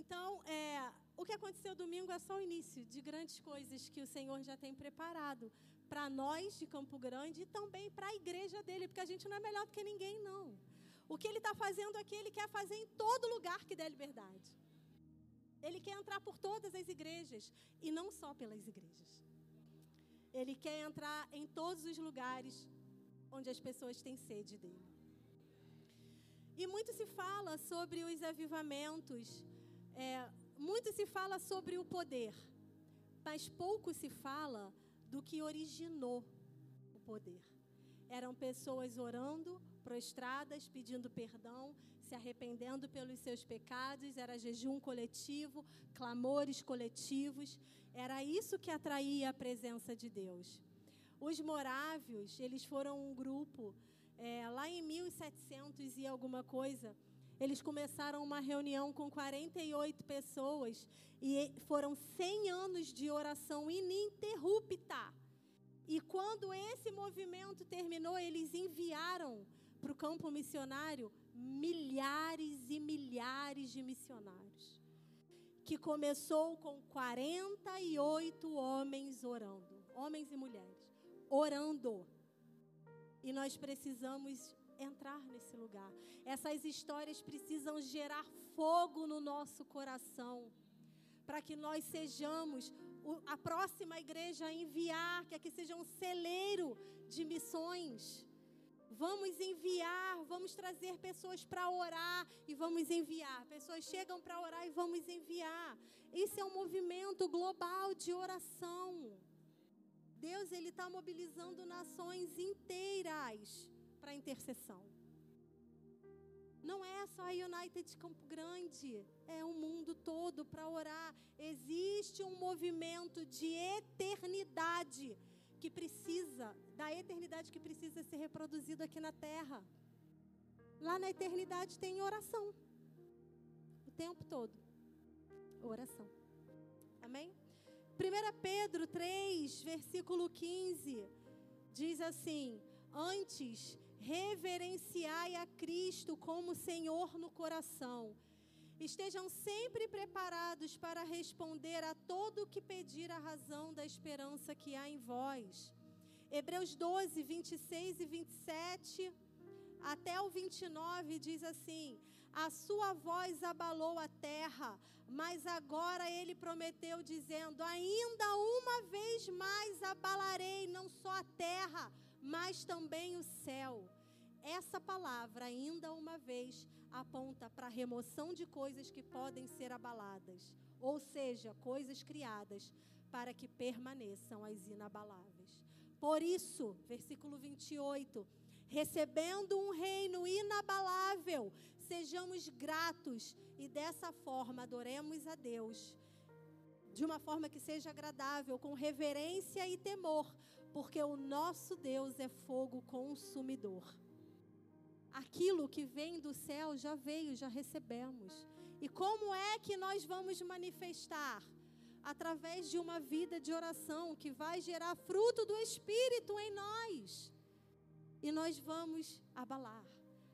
Speaker 1: Então, é, o que aconteceu domingo é só o início de grandes coisas que o Senhor já tem preparado para nós de Campo Grande e também para a igreja dele, porque a gente não é melhor do que ninguém, não. O que ele está fazendo aqui, ele quer fazer em todo lugar que der liberdade. Ele quer entrar por todas as igrejas e não só pelas igrejas. Ele quer entrar em todos os lugares onde as pessoas têm sede dele. E muito se fala sobre os avivamentos, é, muito se fala sobre o poder, mas pouco se fala do que originou o poder. Eram pessoas orando, prostradas, pedindo perdão, se arrependendo pelos seus pecados, era jejum coletivo, clamores coletivos, era isso que atraía a presença de Deus. Os morávios, eles foram um grupo, é, lá em 1700 e alguma coisa, eles começaram uma reunião com 48 pessoas e foram 100 anos de oração ininterrupta. E quando esse movimento terminou, eles enviaram para o campo missionário milhares e milhares de missionários. Que começou com 48 homens orando, homens e mulheres, orando. E nós precisamos entrar nesse lugar. Essas histórias precisam gerar fogo no nosso coração, para que nós sejamos a próxima igreja a enviar, que aqui seja um celeiro de missões. Vamos enviar, vamos trazer pessoas para orar e vamos enviar. Pessoas chegam para orar e vamos enviar. Isso é um movimento global de oração. Deus ele está mobilizando nações inteiras para intercessão. Não é só a United Campo Grande, é o mundo todo para orar. Existe um movimento de eternidade que precisa, da eternidade que precisa ser reproduzido aqui na terra. Lá na eternidade tem oração. O tempo todo. Oração. Amém? 1 Pedro 3, versículo 15, diz assim: Antes, reverenciai a Cristo como Senhor no coração Estejam sempre preparados para responder a todo o que pedir a razão da esperança que há em vós. Hebreus 12, 26 e 27 até o 29 diz assim: A sua voz abalou a terra, mas agora ele prometeu, dizendo: Ainda uma vez mais abalarei não só a terra, mas também o céu. Essa palavra, ainda uma vez, aponta para a remoção de coisas que podem ser abaladas, ou seja, coisas criadas para que permaneçam as inabaláveis. Por isso, versículo 28, recebendo um reino inabalável, sejamos gratos e dessa forma adoremos a Deus de uma forma que seja agradável, com reverência e temor, porque o nosso Deus é fogo consumidor aquilo que vem do céu já veio, já recebemos. E como é que nós vamos manifestar? Através de uma vida de oração que vai gerar fruto do Espírito em nós. E nós vamos abalar.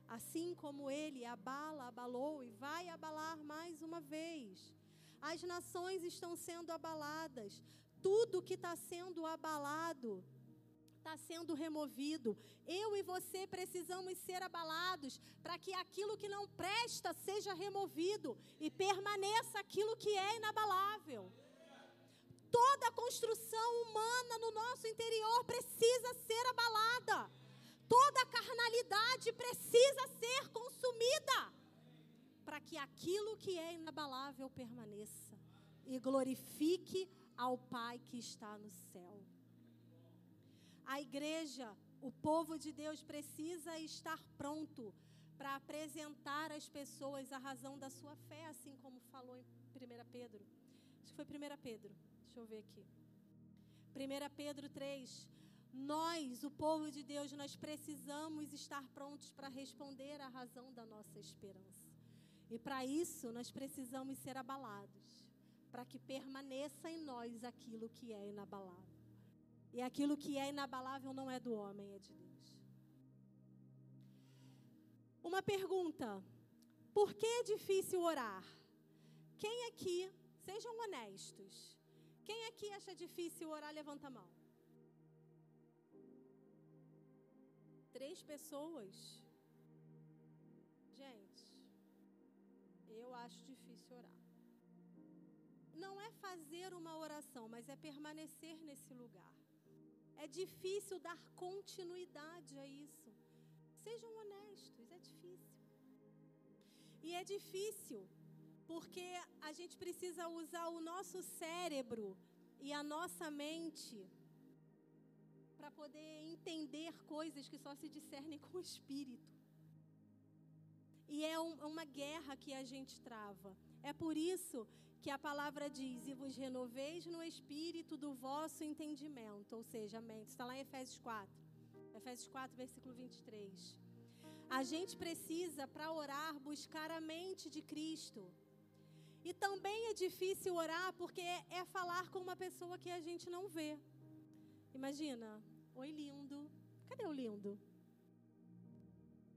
Speaker 1: Assim como ele abala, abalou e vai abalar mais uma vez. As nações estão sendo abaladas. Tudo que está sendo abalado está sendo removido. Eu e você precisamos ser abalados para que aquilo que não presta seja removido e permaneça aquilo que é inabalável. Toda construção humana no nosso interior precisa ser abalada. Toda carnalidade precisa ser consumida para que aquilo que é inabalável permaneça e glorifique ao Pai que está no céu. A igreja, o povo de Deus precisa estar pronto para apresentar às pessoas a razão da sua fé, assim como falou em 1 Pedro. Acho que foi 1 Pedro. Deixa eu ver aqui. 1 Pedro 3. Nós, o povo de Deus, nós precisamos estar prontos para responder à razão da nossa esperança. E para isso, nós precisamos ser abalados para que permaneça em nós aquilo que é inabalável. E aquilo que é inabalável não é do homem, é de Deus. Uma pergunta: por que é difícil orar? Quem aqui, sejam honestos, quem aqui acha difícil orar, levanta a mão. Três pessoas. Gente, eu acho difícil não é fazer uma oração, mas é permanecer nesse lugar. É difícil dar continuidade a isso. Sejam honestos, é difícil. E é difícil porque a gente precisa usar o nosso cérebro e a nossa mente para poder entender coisas que só se discernem com o espírito. E é um, uma guerra que a gente trava. É por isso que a palavra diz: E vos renoveis no espírito do vosso entendimento, ou seja, a mente. Está lá em Efésios 4. Efésios 4, versículo 23. A gente precisa, para orar, buscar a mente de Cristo. E também é difícil orar porque é, é falar com uma pessoa que a gente não vê. Imagina, oi lindo. Cadê o lindo?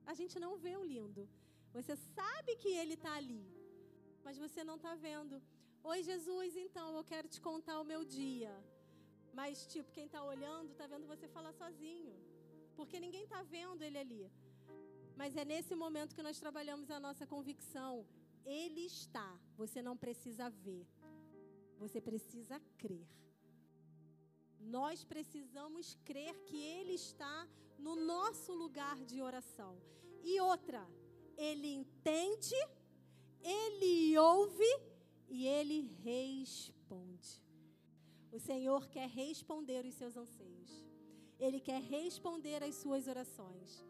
Speaker 1: A gente não vê o lindo. Você sabe que ele está ali, mas você não está vendo. Oi, Jesus, então eu quero te contar o meu dia. Mas, tipo, quem está olhando está vendo você falar sozinho. Porque ninguém está vendo ele ali. Mas é nesse momento que nós trabalhamos a nossa convicção. Ele está. Você não precisa ver. Você precisa crer. Nós precisamos crer que Ele está no nosso lugar de oração. E outra, Ele entende ele ouve e ele responde. O Senhor quer responder os seus anseios. Ele quer responder às suas orações.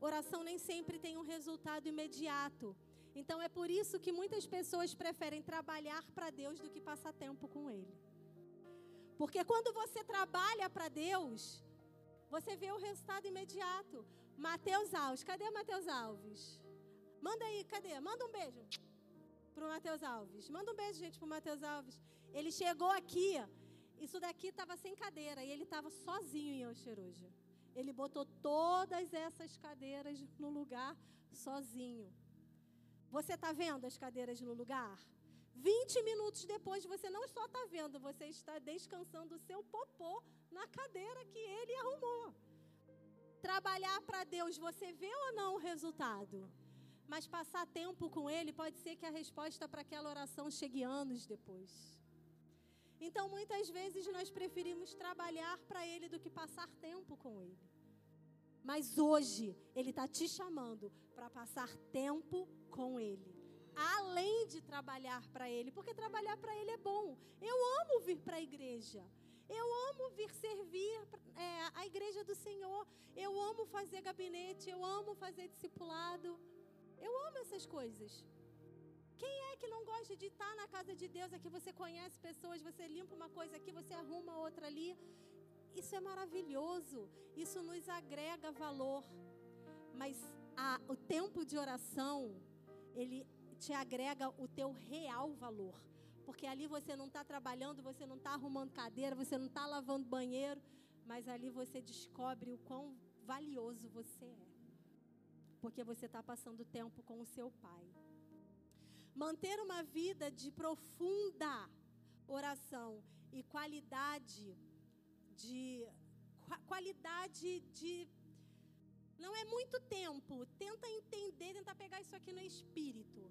Speaker 1: Oração nem sempre tem um resultado imediato. Então é por isso que muitas pessoas preferem trabalhar para Deus do que passar tempo com Ele. Porque quando você trabalha para Deus, você vê o resultado imediato. Mateus Alves, cadê Mateus Alves? Manda aí, cadê? Manda um beijo para o Matheus Alves. Manda um beijo, gente, para o Matheus Alves. Ele chegou aqui, isso daqui estava sem cadeira e ele estava sozinho em Oxeruja. Ele botou todas essas cadeiras no lugar sozinho. Você está vendo as cadeiras no lugar? 20 minutos depois, você não só está vendo, você está descansando o seu popô na cadeira que ele arrumou. Trabalhar para Deus, você vê ou não o resultado? Mas passar tempo com Ele pode ser que a resposta para aquela oração chegue anos depois. Então, muitas vezes, nós preferimos trabalhar para Ele do que passar tempo com Ele. Mas hoje, Ele está te chamando para passar tempo com Ele. Além de trabalhar para Ele, porque trabalhar para Ele é bom. Eu amo vir para a igreja. Eu amo vir servir é, a igreja do Senhor. Eu amo fazer gabinete. Eu amo fazer discipulado. Eu amo essas coisas. Quem é que não gosta de estar na casa de Deus? Aqui você conhece pessoas, você limpa uma coisa aqui, você arruma outra ali. Isso é maravilhoso. Isso nos agrega valor. Mas a, o tempo de oração, ele te agrega o teu real valor. Porque ali você não está trabalhando, você não está arrumando cadeira, você não está lavando banheiro, mas ali você descobre o quão valioso você é porque você está passando tempo com o seu pai. Manter uma vida de profunda oração e qualidade de qualidade de. Não é muito tempo. Tenta entender, tentar pegar isso aqui no espírito.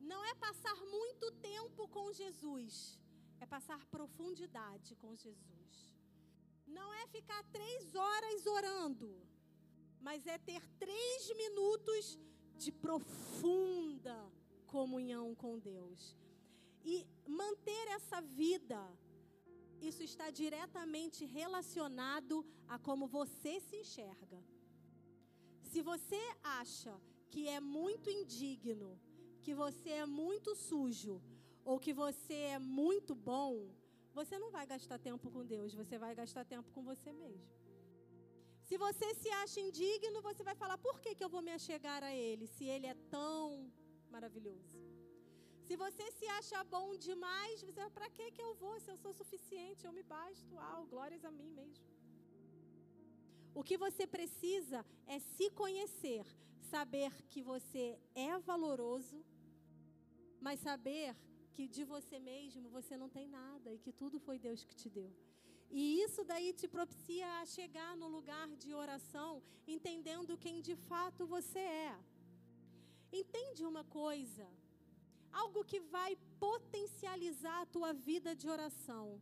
Speaker 1: Não é passar muito tempo com Jesus, é passar profundidade com Jesus. Não é ficar três horas orando, mas é ter três minutos de profunda comunhão com Deus. E manter essa vida, isso está diretamente relacionado a como você se enxerga. Se você acha que é muito indigno, que você é muito sujo, ou que você é muito bom, você não vai gastar tempo com Deus, você vai gastar tempo com você mesmo. Se você se acha indigno, você vai falar: por que, que eu vou me achegar a Ele, se Ele é tão maravilhoso? Se você se acha bom demais, você vai: para que, que eu vou, se eu sou suficiente, eu me basto, ah, glórias a mim mesmo. O que você precisa é se conhecer, saber que você é valoroso, mas saber que de você mesmo você não tem nada e que tudo foi Deus que te deu. E isso daí te propicia a chegar no lugar de oração, entendendo quem de fato você é. Entende uma coisa? Algo que vai potencializar a tua vida de oração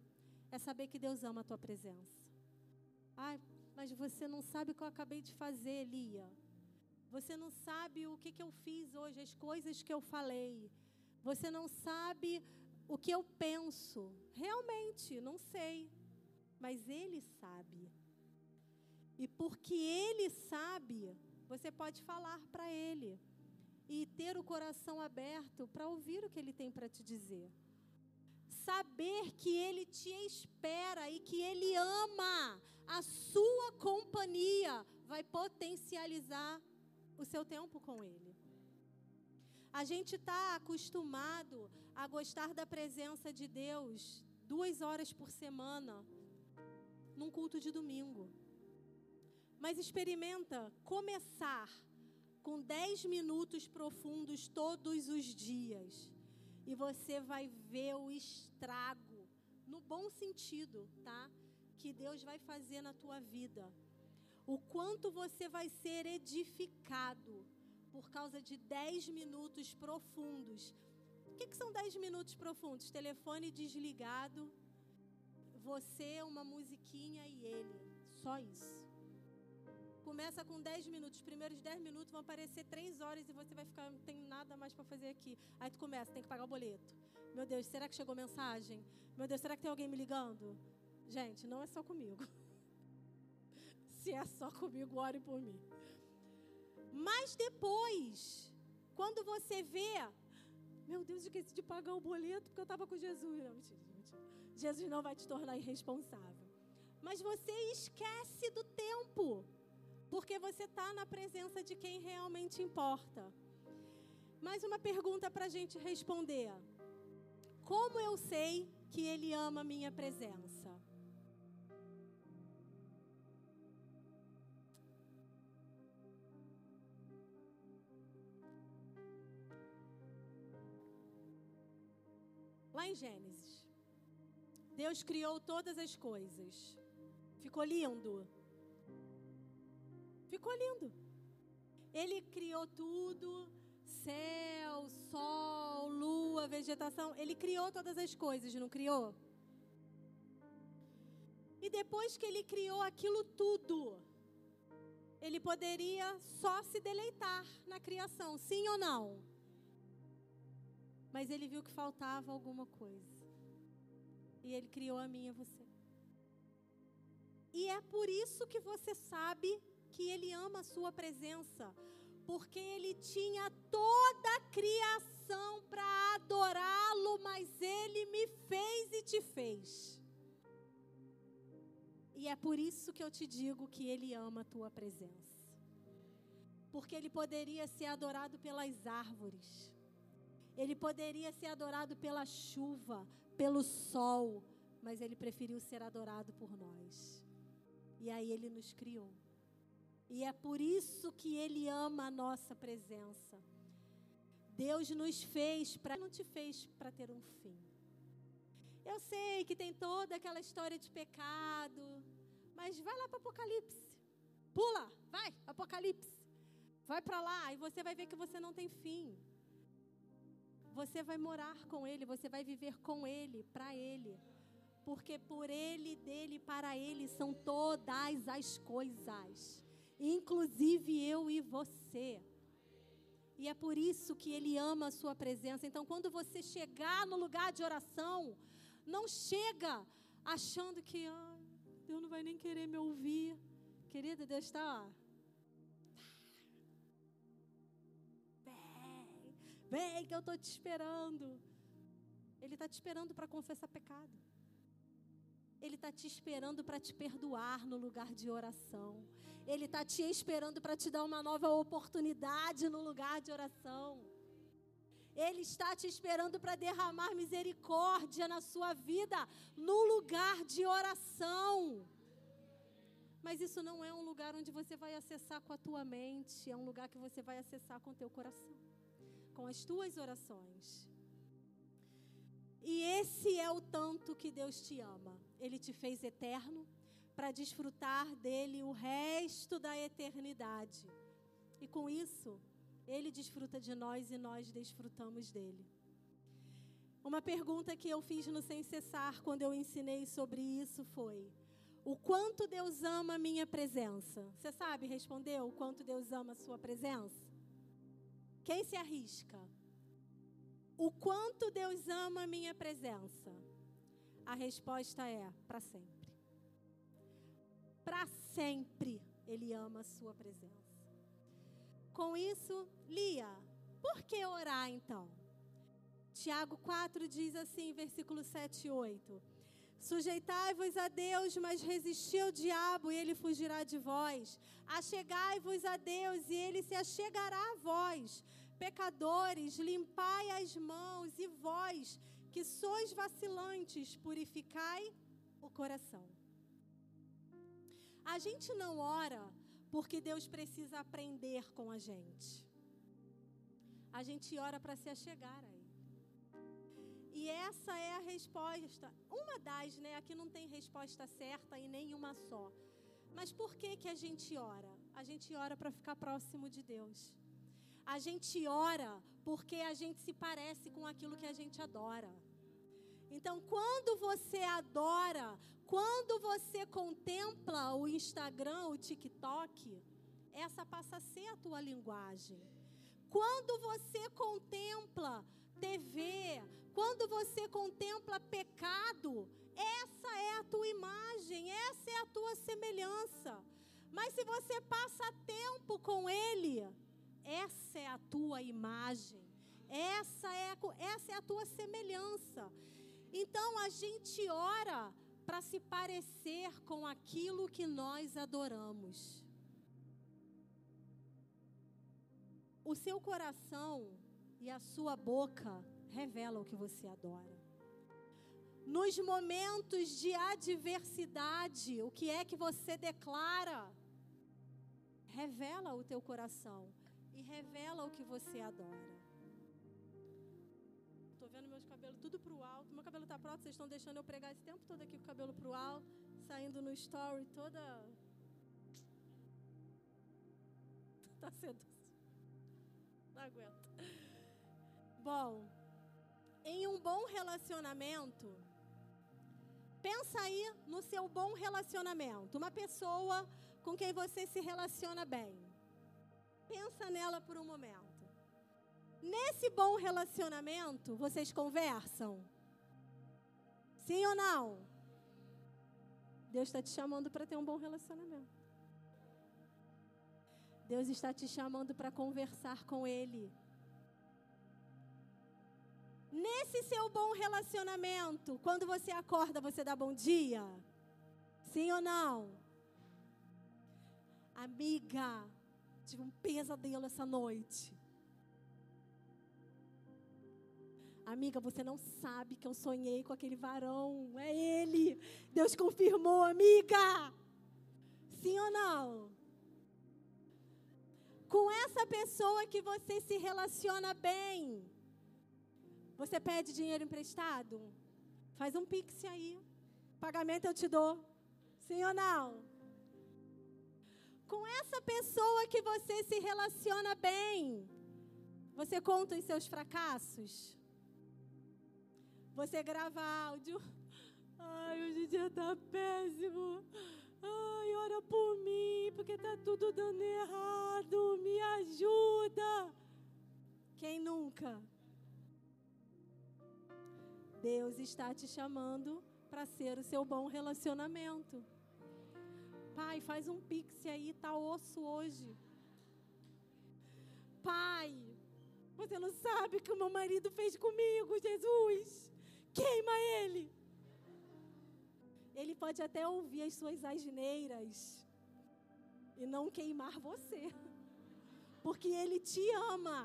Speaker 1: é saber que Deus ama a tua presença. Ai, mas você não sabe o que eu acabei de fazer, Lia. Você não sabe o que, que eu fiz hoje, as coisas que eu falei. Você não sabe o que eu penso. Realmente, não sei. Mas Ele sabe. E porque Ele sabe, você pode falar para Ele. E ter o coração aberto para ouvir o que Ele tem para te dizer. Saber que Ele te espera e que Ele ama a sua companhia vai potencializar o seu tempo com Ele. A gente está acostumado a gostar da presença de Deus duas horas por semana, num culto de domingo. Mas experimenta começar com dez minutos profundos todos os dias. E você vai ver o estrago, no bom sentido, tá? Que Deus vai fazer na tua vida. O quanto você vai ser edificado por causa de 10 minutos profundos. O que, que são 10 minutos profundos? Telefone desligado, você, uma musiquinha e ele. Só isso. Começa com 10 minutos. Os primeiros 10 minutos vão aparecer 3 horas e você vai ficar, não tem nada mais para fazer aqui. Aí tu começa, tem que pagar o boleto. Meu Deus, será que chegou mensagem? Meu Deus, será que tem alguém me ligando? Gente, não é só comigo. Se é só comigo, ore por mim. Mas depois, quando você vê, meu Deus, esqueci de pagar o boleto porque eu estava com Jesus. Não, mentira. Jesus não vai te tornar irresponsável. Mas você esquece do tempo, porque você está na presença de quem realmente importa. Mais uma pergunta para a gente responder: Como eu sei que Ele ama a minha presença? Lá em Gênesis, Deus criou todas as coisas. Ficou lindo. Ficou lindo. Ele criou tudo: céu, sol, lua, vegetação. Ele criou todas as coisas, não criou? E depois que ele criou aquilo tudo, ele poderia só se deleitar na criação, sim ou não? Mas ele viu que faltava alguma coisa. E ele criou a mim e a você. E é por isso que você sabe que ele ama a sua presença. Porque ele tinha toda a criação para adorá-lo, mas ele me fez e te fez. E é por isso que eu te digo que ele ama a tua presença. Porque ele poderia ser adorado pelas árvores ele poderia ser adorado pela chuva, pelo sol, mas ele preferiu ser adorado por nós. E aí ele nos criou. E é por isso que ele ama a nossa presença. Deus nos fez para não te fez para ter um fim. Eu sei que tem toda aquela história de pecado, Mas vai lá para Apocalipse. Pula, vai, Apocalipse. Vai para lá e você vai ver que você não tem fim. Você vai morar com Ele, você vai viver com Ele, para Ele. Porque por Ele, dele, para Ele são todas as coisas, inclusive eu e você. E é por isso que Ele ama a sua presença. Então, quando você chegar no lugar de oração, não chega achando que ah, Deus não vai nem querer me ouvir. Querida, Deus está, Vem que eu estou te esperando. Ele está te esperando para confessar pecado. Ele está te esperando para te perdoar no lugar de oração. Ele está te esperando para te dar uma nova oportunidade no lugar de oração. Ele está te esperando para derramar misericórdia na sua vida no lugar de oração. Mas isso não é um lugar onde você vai acessar com a tua mente, é um lugar que você vai acessar com o teu coração com as tuas orações. E esse é o tanto que Deus te ama. Ele te fez eterno para desfrutar dele o resto da eternidade. E com isso, ele desfruta de nós e nós desfrutamos dele. Uma pergunta que eu fiz no Sem Cessar quando eu ensinei sobre isso foi: O quanto Deus ama a minha presença? Você sabe responder o quanto Deus ama a sua presença? Quem se arrisca? O quanto Deus ama a minha presença? A resposta é: para sempre. Para sempre Ele ama a sua presença. Com isso, Lia, por que orar então? Tiago 4 diz assim, versículo 7 e 8. Sujeitai-vos a Deus, mas resisti ao diabo e ele fugirá de vós. Achegai-vos a Deus e ele se achegará a vós. Pecadores, limpai as mãos e vós, que sois vacilantes, purificai o coração. A gente não ora porque Deus precisa aprender com a gente. A gente ora para se achegar a. E essa é a resposta. Uma das, né? Aqui não tem resposta certa e nenhuma só. Mas por que que a gente ora? A gente ora para ficar próximo de Deus. A gente ora porque a gente se parece com aquilo que a gente adora. Então, quando você adora, quando você contempla o Instagram, o TikTok, essa passa a ser a tua linguagem. Quando você contempla TV, quando você contempla pecado, essa é a tua imagem, essa é a tua semelhança. Mas se você passa tempo com Ele, essa é a tua imagem, essa é, essa é a tua semelhança. Então a gente ora para se parecer com aquilo que nós adoramos. O seu coração e a sua boca revela o que você adora. Nos momentos de adversidade, o que é que você declara? Revela o teu coração e revela o que você adora. Estou vendo meus cabelos tudo para o alto. Meu cabelo está pronto, vocês estão deixando eu pregar esse tempo todo aqui com o cabelo para o alto, saindo no story toda. Está sedução. Não aguento. Bom, em um bom relacionamento, pensa aí no seu bom relacionamento, uma pessoa com quem você se relaciona bem. Pensa nela por um momento. Nesse bom relacionamento, vocês conversam? Sim ou não? Deus está te chamando para ter um bom relacionamento. Deus está te chamando para conversar com Ele. Nesse seu bom relacionamento, quando você acorda, você dá bom dia? Sim ou não? Amiga, tive um pesadelo essa noite. Amiga, você não sabe que eu sonhei com aquele varão. É ele. Deus confirmou, amiga. Sim ou não? Com essa pessoa que você se relaciona bem. Você pede dinheiro emprestado? Faz um pix aí. Pagamento eu te dou. Sim ou não? Com essa pessoa que você se relaciona bem, você conta os seus fracassos? Você grava áudio? Ai, hoje o dia tá péssimo. Ai, ora por mim, porque tá tudo dando errado. Me ajuda. Quem nunca? Deus está te chamando para ser o seu bom relacionamento. Pai, faz um pix aí, tá osso hoje. Pai, você não sabe o que o meu marido fez comigo, Jesus. Queima ele. Ele pode até ouvir as suas asneiras e não queimar você, porque ele te ama.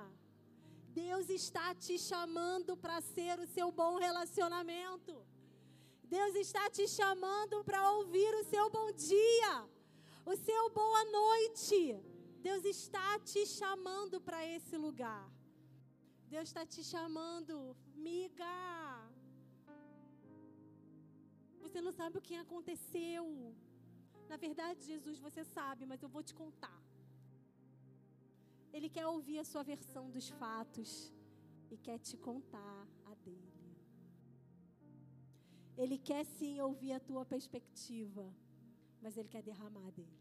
Speaker 1: Deus está te chamando para ser o seu bom relacionamento. Deus está te chamando para ouvir o seu bom dia, o seu boa noite. Deus está te chamando para esse lugar. Deus está te chamando, miga. Você não sabe o que aconteceu. Na verdade, Jesus, você sabe, mas eu vou te contar. Ele quer ouvir a sua versão dos fatos e quer te contar a dele. Ele quer sim ouvir a tua perspectiva, mas ele quer derramar dele.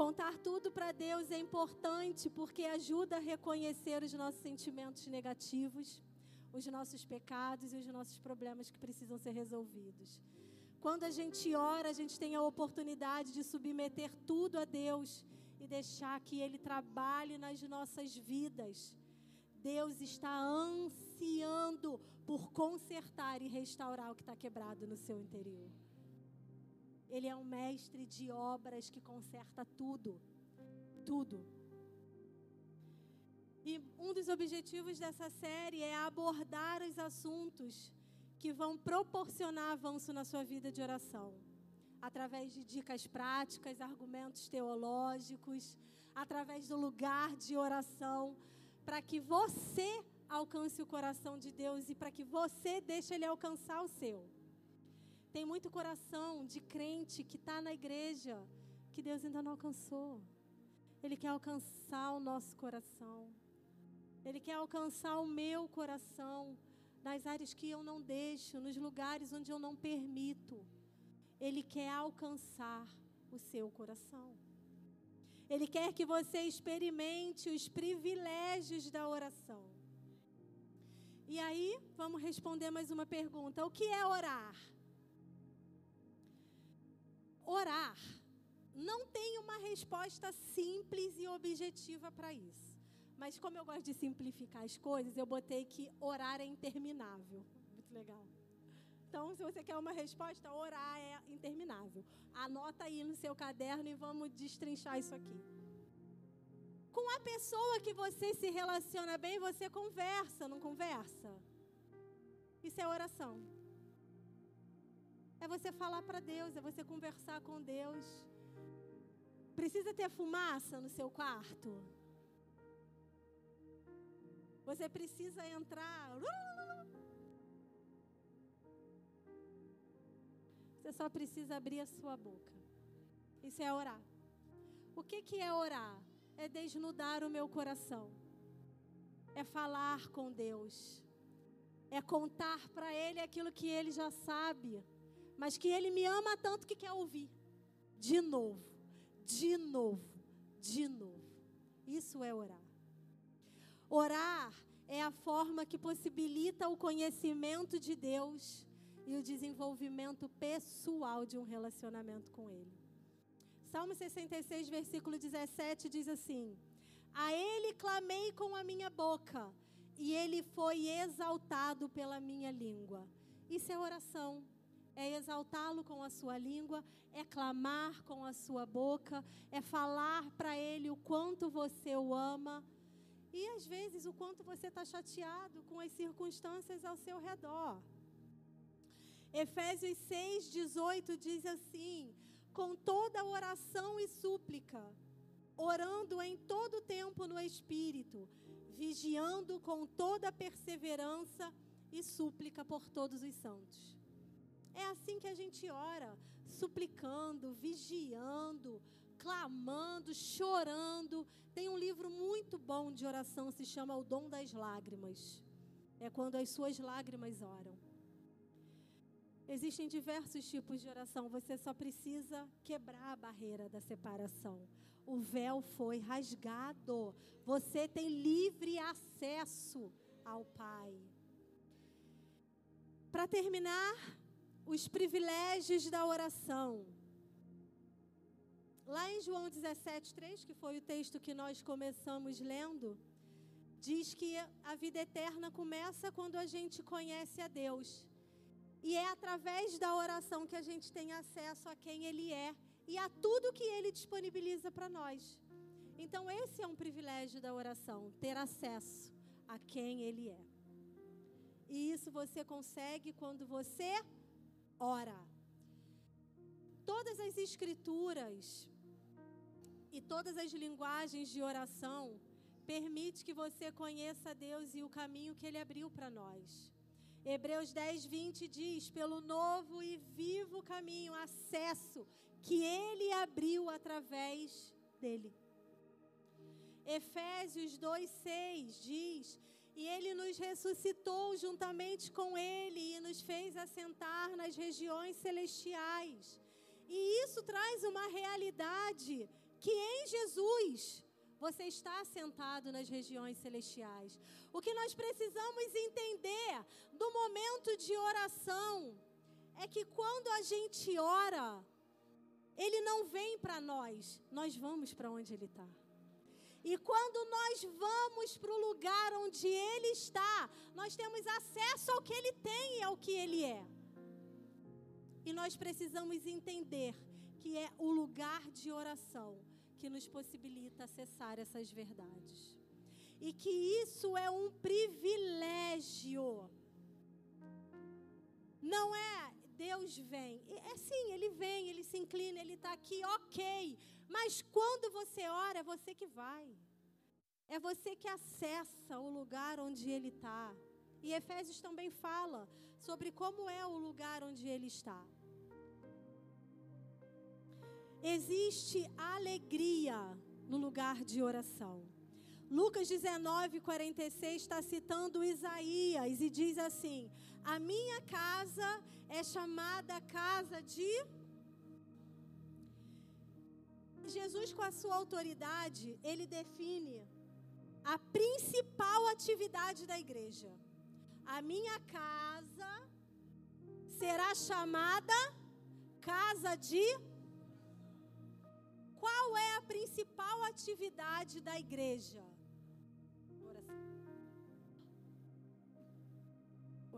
Speaker 1: Contar tudo para Deus é importante porque ajuda a reconhecer os nossos sentimentos negativos os nossos pecados e os nossos problemas que precisam ser resolvidos. Quando a gente ora, a gente tem a oportunidade de submeter tudo a Deus e deixar que Ele trabalhe nas nossas vidas. Deus está ansiando por consertar e restaurar o que está quebrado no seu interior. Ele é um mestre de obras que conserta tudo. Tudo. E um dos objetivos dessa série é abordar os assuntos que vão proporcionar avanço na sua vida de oração, através de dicas práticas, argumentos teológicos, através do lugar de oração, para que você alcance o coração de Deus e para que você deixe Ele alcançar o seu. Tem muito coração de crente que está na igreja que Deus ainda não alcançou. Ele quer alcançar o nosso coração. Ele quer alcançar o meu coração nas áreas que eu não deixo, nos lugares onde eu não permito. Ele quer alcançar o seu coração. Ele quer que você experimente os privilégios da oração. E aí, vamos responder mais uma pergunta: o que é orar? Orar não tem uma resposta simples e objetiva para isso. Mas como eu gosto de simplificar as coisas, eu botei que orar é interminável. Muito legal. Então, se você quer uma resposta, orar é interminável. Anota aí no seu caderno e vamos destrinchar isso aqui. Com a pessoa que você se relaciona bem, você conversa, não conversa? Isso é oração. É você falar para Deus, é você conversar com Deus. Precisa ter fumaça no seu quarto? Você precisa entrar. Você só precisa abrir a sua boca. Isso é orar. O que, que é orar? É desnudar o meu coração. É falar com Deus. É contar para Ele aquilo que Ele já sabe. Mas que Ele me ama tanto que quer ouvir. De novo. De novo. De novo. Isso é orar. Orar é a forma que possibilita o conhecimento de Deus e o desenvolvimento pessoal de um relacionamento com Ele. Salmo 66, versículo 17 diz assim: A Ele clamei com a minha boca, e Ele foi exaltado pela minha língua. Isso é oração. É exaltá-lo com a sua língua, é clamar com a sua boca, é falar para Ele o quanto você o ama e às vezes o quanto você está chateado com as circunstâncias ao seu redor. Efésios 6, 18 diz assim: com toda oração e súplica, orando em todo tempo no Espírito, vigiando com toda perseverança e súplica por todos os santos. É assim que a gente ora, suplicando, vigiando, clamando, chorando. Tem um livro muito bom de oração, se chama O Dom das Lágrimas. É quando as suas lágrimas oram. Existem diversos tipos de oração, você só precisa quebrar a barreira da separação. O véu foi rasgado, você tem livre acesso ao Pai. Para terminar, os privilégios da oração. Lá em João 17, 3, que foi o texto que nós começamos lendo, diz que a vida eterna começa quando a gente conhece a Deus. E é através da oração que a gente tem acesso a quem Ele é e a tudo que Ele disponibiliza para nós. Então, esse é um privilégio da oração, ter acesso a quem Ele é. E isso você consegue quando você ora. Todas as escrituras e todas as linguagens de oração permite que você conheça Deus e o caminho que ele abriu para nós. Hebreus 10, 20 diz: pelo novo e vivo caminho, acesso que ele abriu através dele. Efésios 2, 6 diz e ele nos ressuscitou juntamente com ele e nos fez assentar nas regiões celestiais. E isso traz uma realidade que em Jesus você está assentado nas regiões celestiais. O que nós precisamos entender do momento de oração é que quando a gente ora, ele não vem para nós, nós vamos para onde ele está. E quando nós vamos para o lugar onde Ele está, nós temos acesso ao que Ele tem e ao que Ele é. E nós precisamos entender que é o lugar de oração que nos possibilita acessar essas verdades. E que isso é um privilégio. Não é Deus vem. É sim, Ele vem, Ele se inclina, Ele está aqui, ok. Mas quando você ora, é você que vai. É você que acessa o lugar onde ele está. E Efésios também fala sobre como é o lugar onde ele está. Existe alegria no lugar de oração. Lucas 19, 46 está citando Isaías e diz assim: A minha casa é chamada casa de Jesus, com a sua autoridade, ele define a principal atividade da igreja. A minha casa será chamada casa de. Qual é a principal atividade da igreja? Oração.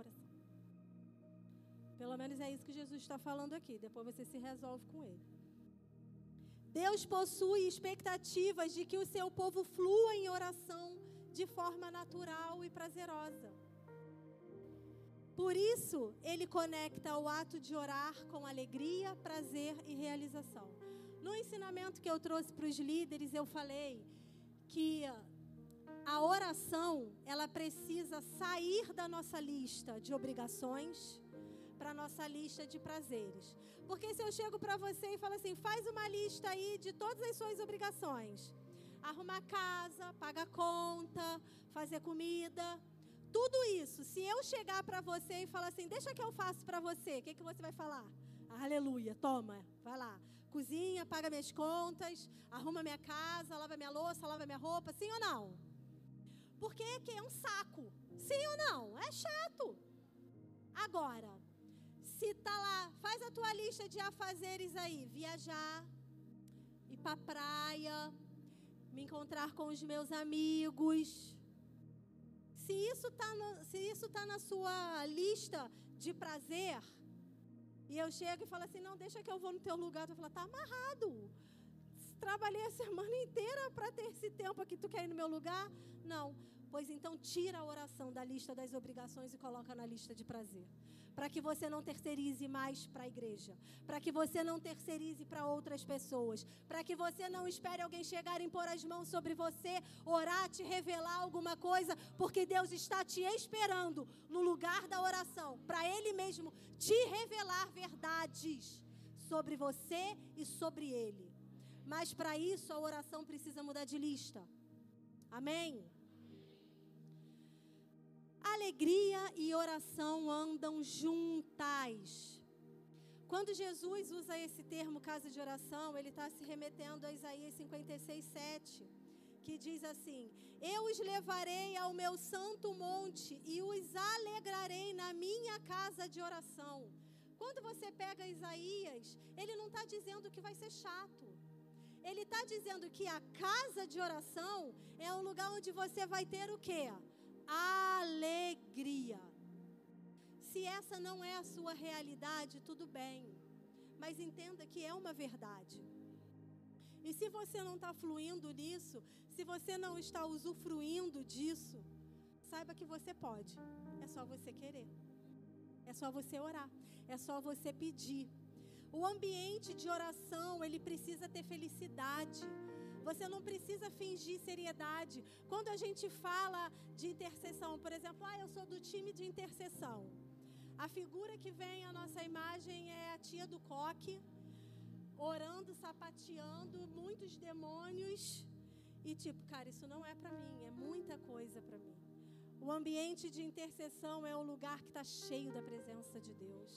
Speaker 1: Oração. Pelo menos é isso que Jesus está falando aqui. Depois você se resolve com ele. Deus possui expectativas de que o seu povo flua em oração de forma natural e prazerosa. Por isso, ele conecta o ato de orar com alegria, prazer e realização. No ensinamento que eu trouxe para os líderes, eu falei que a oração, ela precisa sair da nossa lista de obrigações para nossa lista de prazeres. Porque se eu chego para você e falo assim, faz uma lista aí de todas as suas obrigações. Arrumar casa, pagar conta, fazer comida, tudo isso. Se eu chegar para você e falar assim, deixa que eu faço para você, o que, que você vai falar? Aleluia, toma, vai lá. Cozinha, paga minhas contas, arruma minha casa, lava minha louça, lava minha roupa, sim ou não? Porque que é um saco. Sim ou não? É chato. Agora, se tá lá, faz a tua lista de afazeres aí, viajar, ir para praia, me encontrar com os meus amigos. Se isso tá no, se isso tá na sua lista de prazer, e eu chego e falo assim, não, deixa que eu vou no teu lugar, tu vai falar, tá amarrado. Trabalhei a semana inteira para ter esse tempo aqui, tu quer ir no meu lugar? Não, Pois então tira a oração da lista das obrigações e coloca na lista de prazer. Para que você não terceirize mais para a igreja. Para que você não terceirize para outras pessoas. Para que você não espere alguém chegar e pôr as mãos sobre você, orar, te revelar alguma coisa. Porque Deus está te esperando no lugar da oração. Para Ele mesmo te revelar verdades sobre você e sobre Ele. Mas para isso a oração precisa mudar de lista. Amém? Alegria e oração andam juntas. Quando Jesus usa esse termo casa de oração, ele está se remetendo a Isaías 56, 7, que diz assim: Eu os levarei ao meu santo monte e os alegrarei na minha casa de oração. Quando você pega Isaías, ele não está dizendo que vai ser chato. Ele está dizendo que a casa de oração é um lugar onde você vai ter o quê? Alegria. Se essa não é a sua realidade, tudo bem. Mas entenda que é uma verdade. E se você não está fluindo nisso, se você não está usufruindo disso, saiba que você pode. É só você querer. É só você orar. É só você pedir. O ambiente de oração, ele precisa ter felicidade. Você não precisa fingir seriedade. Quando a gente fala de intercessão, por exemplo, ah, eu sou do time de intercessão. A figura que vem à nossa imagem é a tia do coque, orando, sapateando, muitos demônios. E tipo, cara, isso não é para mim, é muita coisa para mim. O ambiente de intercessão é um lugar que está cheio da presença de Deus.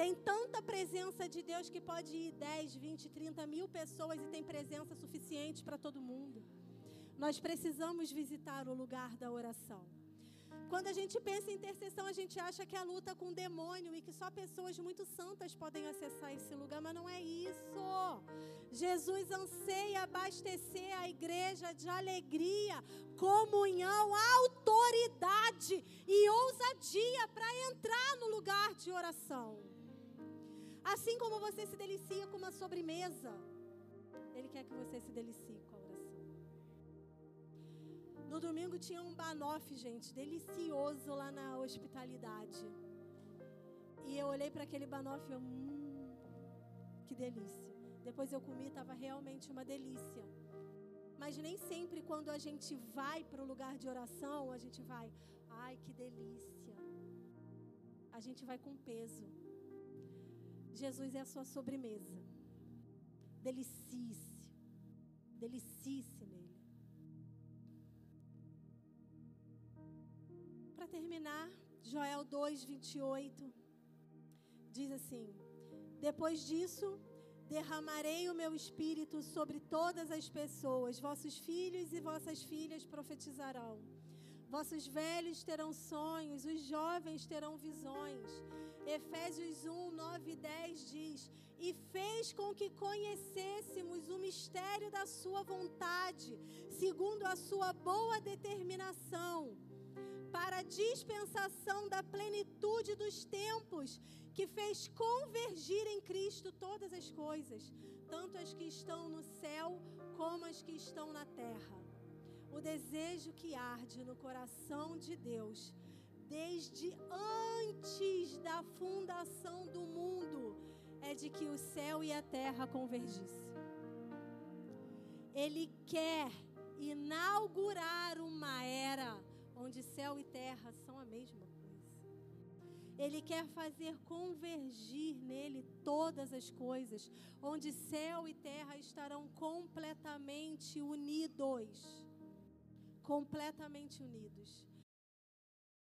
Speaker 1: Tem tanta presença de Deus que pode ir 10, 20, 30 mil pessoas e tem presença suficiente para todo mundo. Nós precisamos visitar o lugar da oração. Quando a gente pensa em intercessão, a gente acha que é a luta com o demônio e que só pessoas muito santas podem acessar esse lugar, mas não é isso. Jesus anseia abastecer a igreja de alegria, comunhão, autoridade e ousadia para entrar no lugar de oração. Assim como você se delicia com uma sobremesa, Ele quer que você se delicie com a oração. No domingo tinha um banoff, gente, delicioso lá na hospitalidade. E eu olhei para aquele banoff e hum, que delícia. Depois eu comi, estava realmente uma delícia. Mas nem sempre quando a gente vai para o lugar de oração, a gente vai, ai que delícia. A gente vai com peso. Jesus é a sua sobremesa. Delicie-se. Nele. Para terminar, Joel 2, 28 diz assim: Depois disso, derramarei o meu espírito sobre todas as pessoas, vossos filhos e vossas filhas profetizarão. Vossos velhos terão sonhos, os jovens terão visões. Efésios 1, 9 e 10 diz: E fez com que conhecêssemos o mistério da Sua vontade, segundo a Sua boa determinação, para a dispensação da plenitude dos tempos, que fez convergir em Cristo todas as coisas, tanto as que estão no céu como as que estão na terra. O desejo que arde no coração de Deus desde antes da fundação do mundo, é de que o céu e a terra convergissem. Ele quer inaugurar uma era onde céu e terra são a mesma coisa. Ele quer fazer convergir nele todas as coisas, onde céu e terra estarão completamente unidos. Completamente unidos.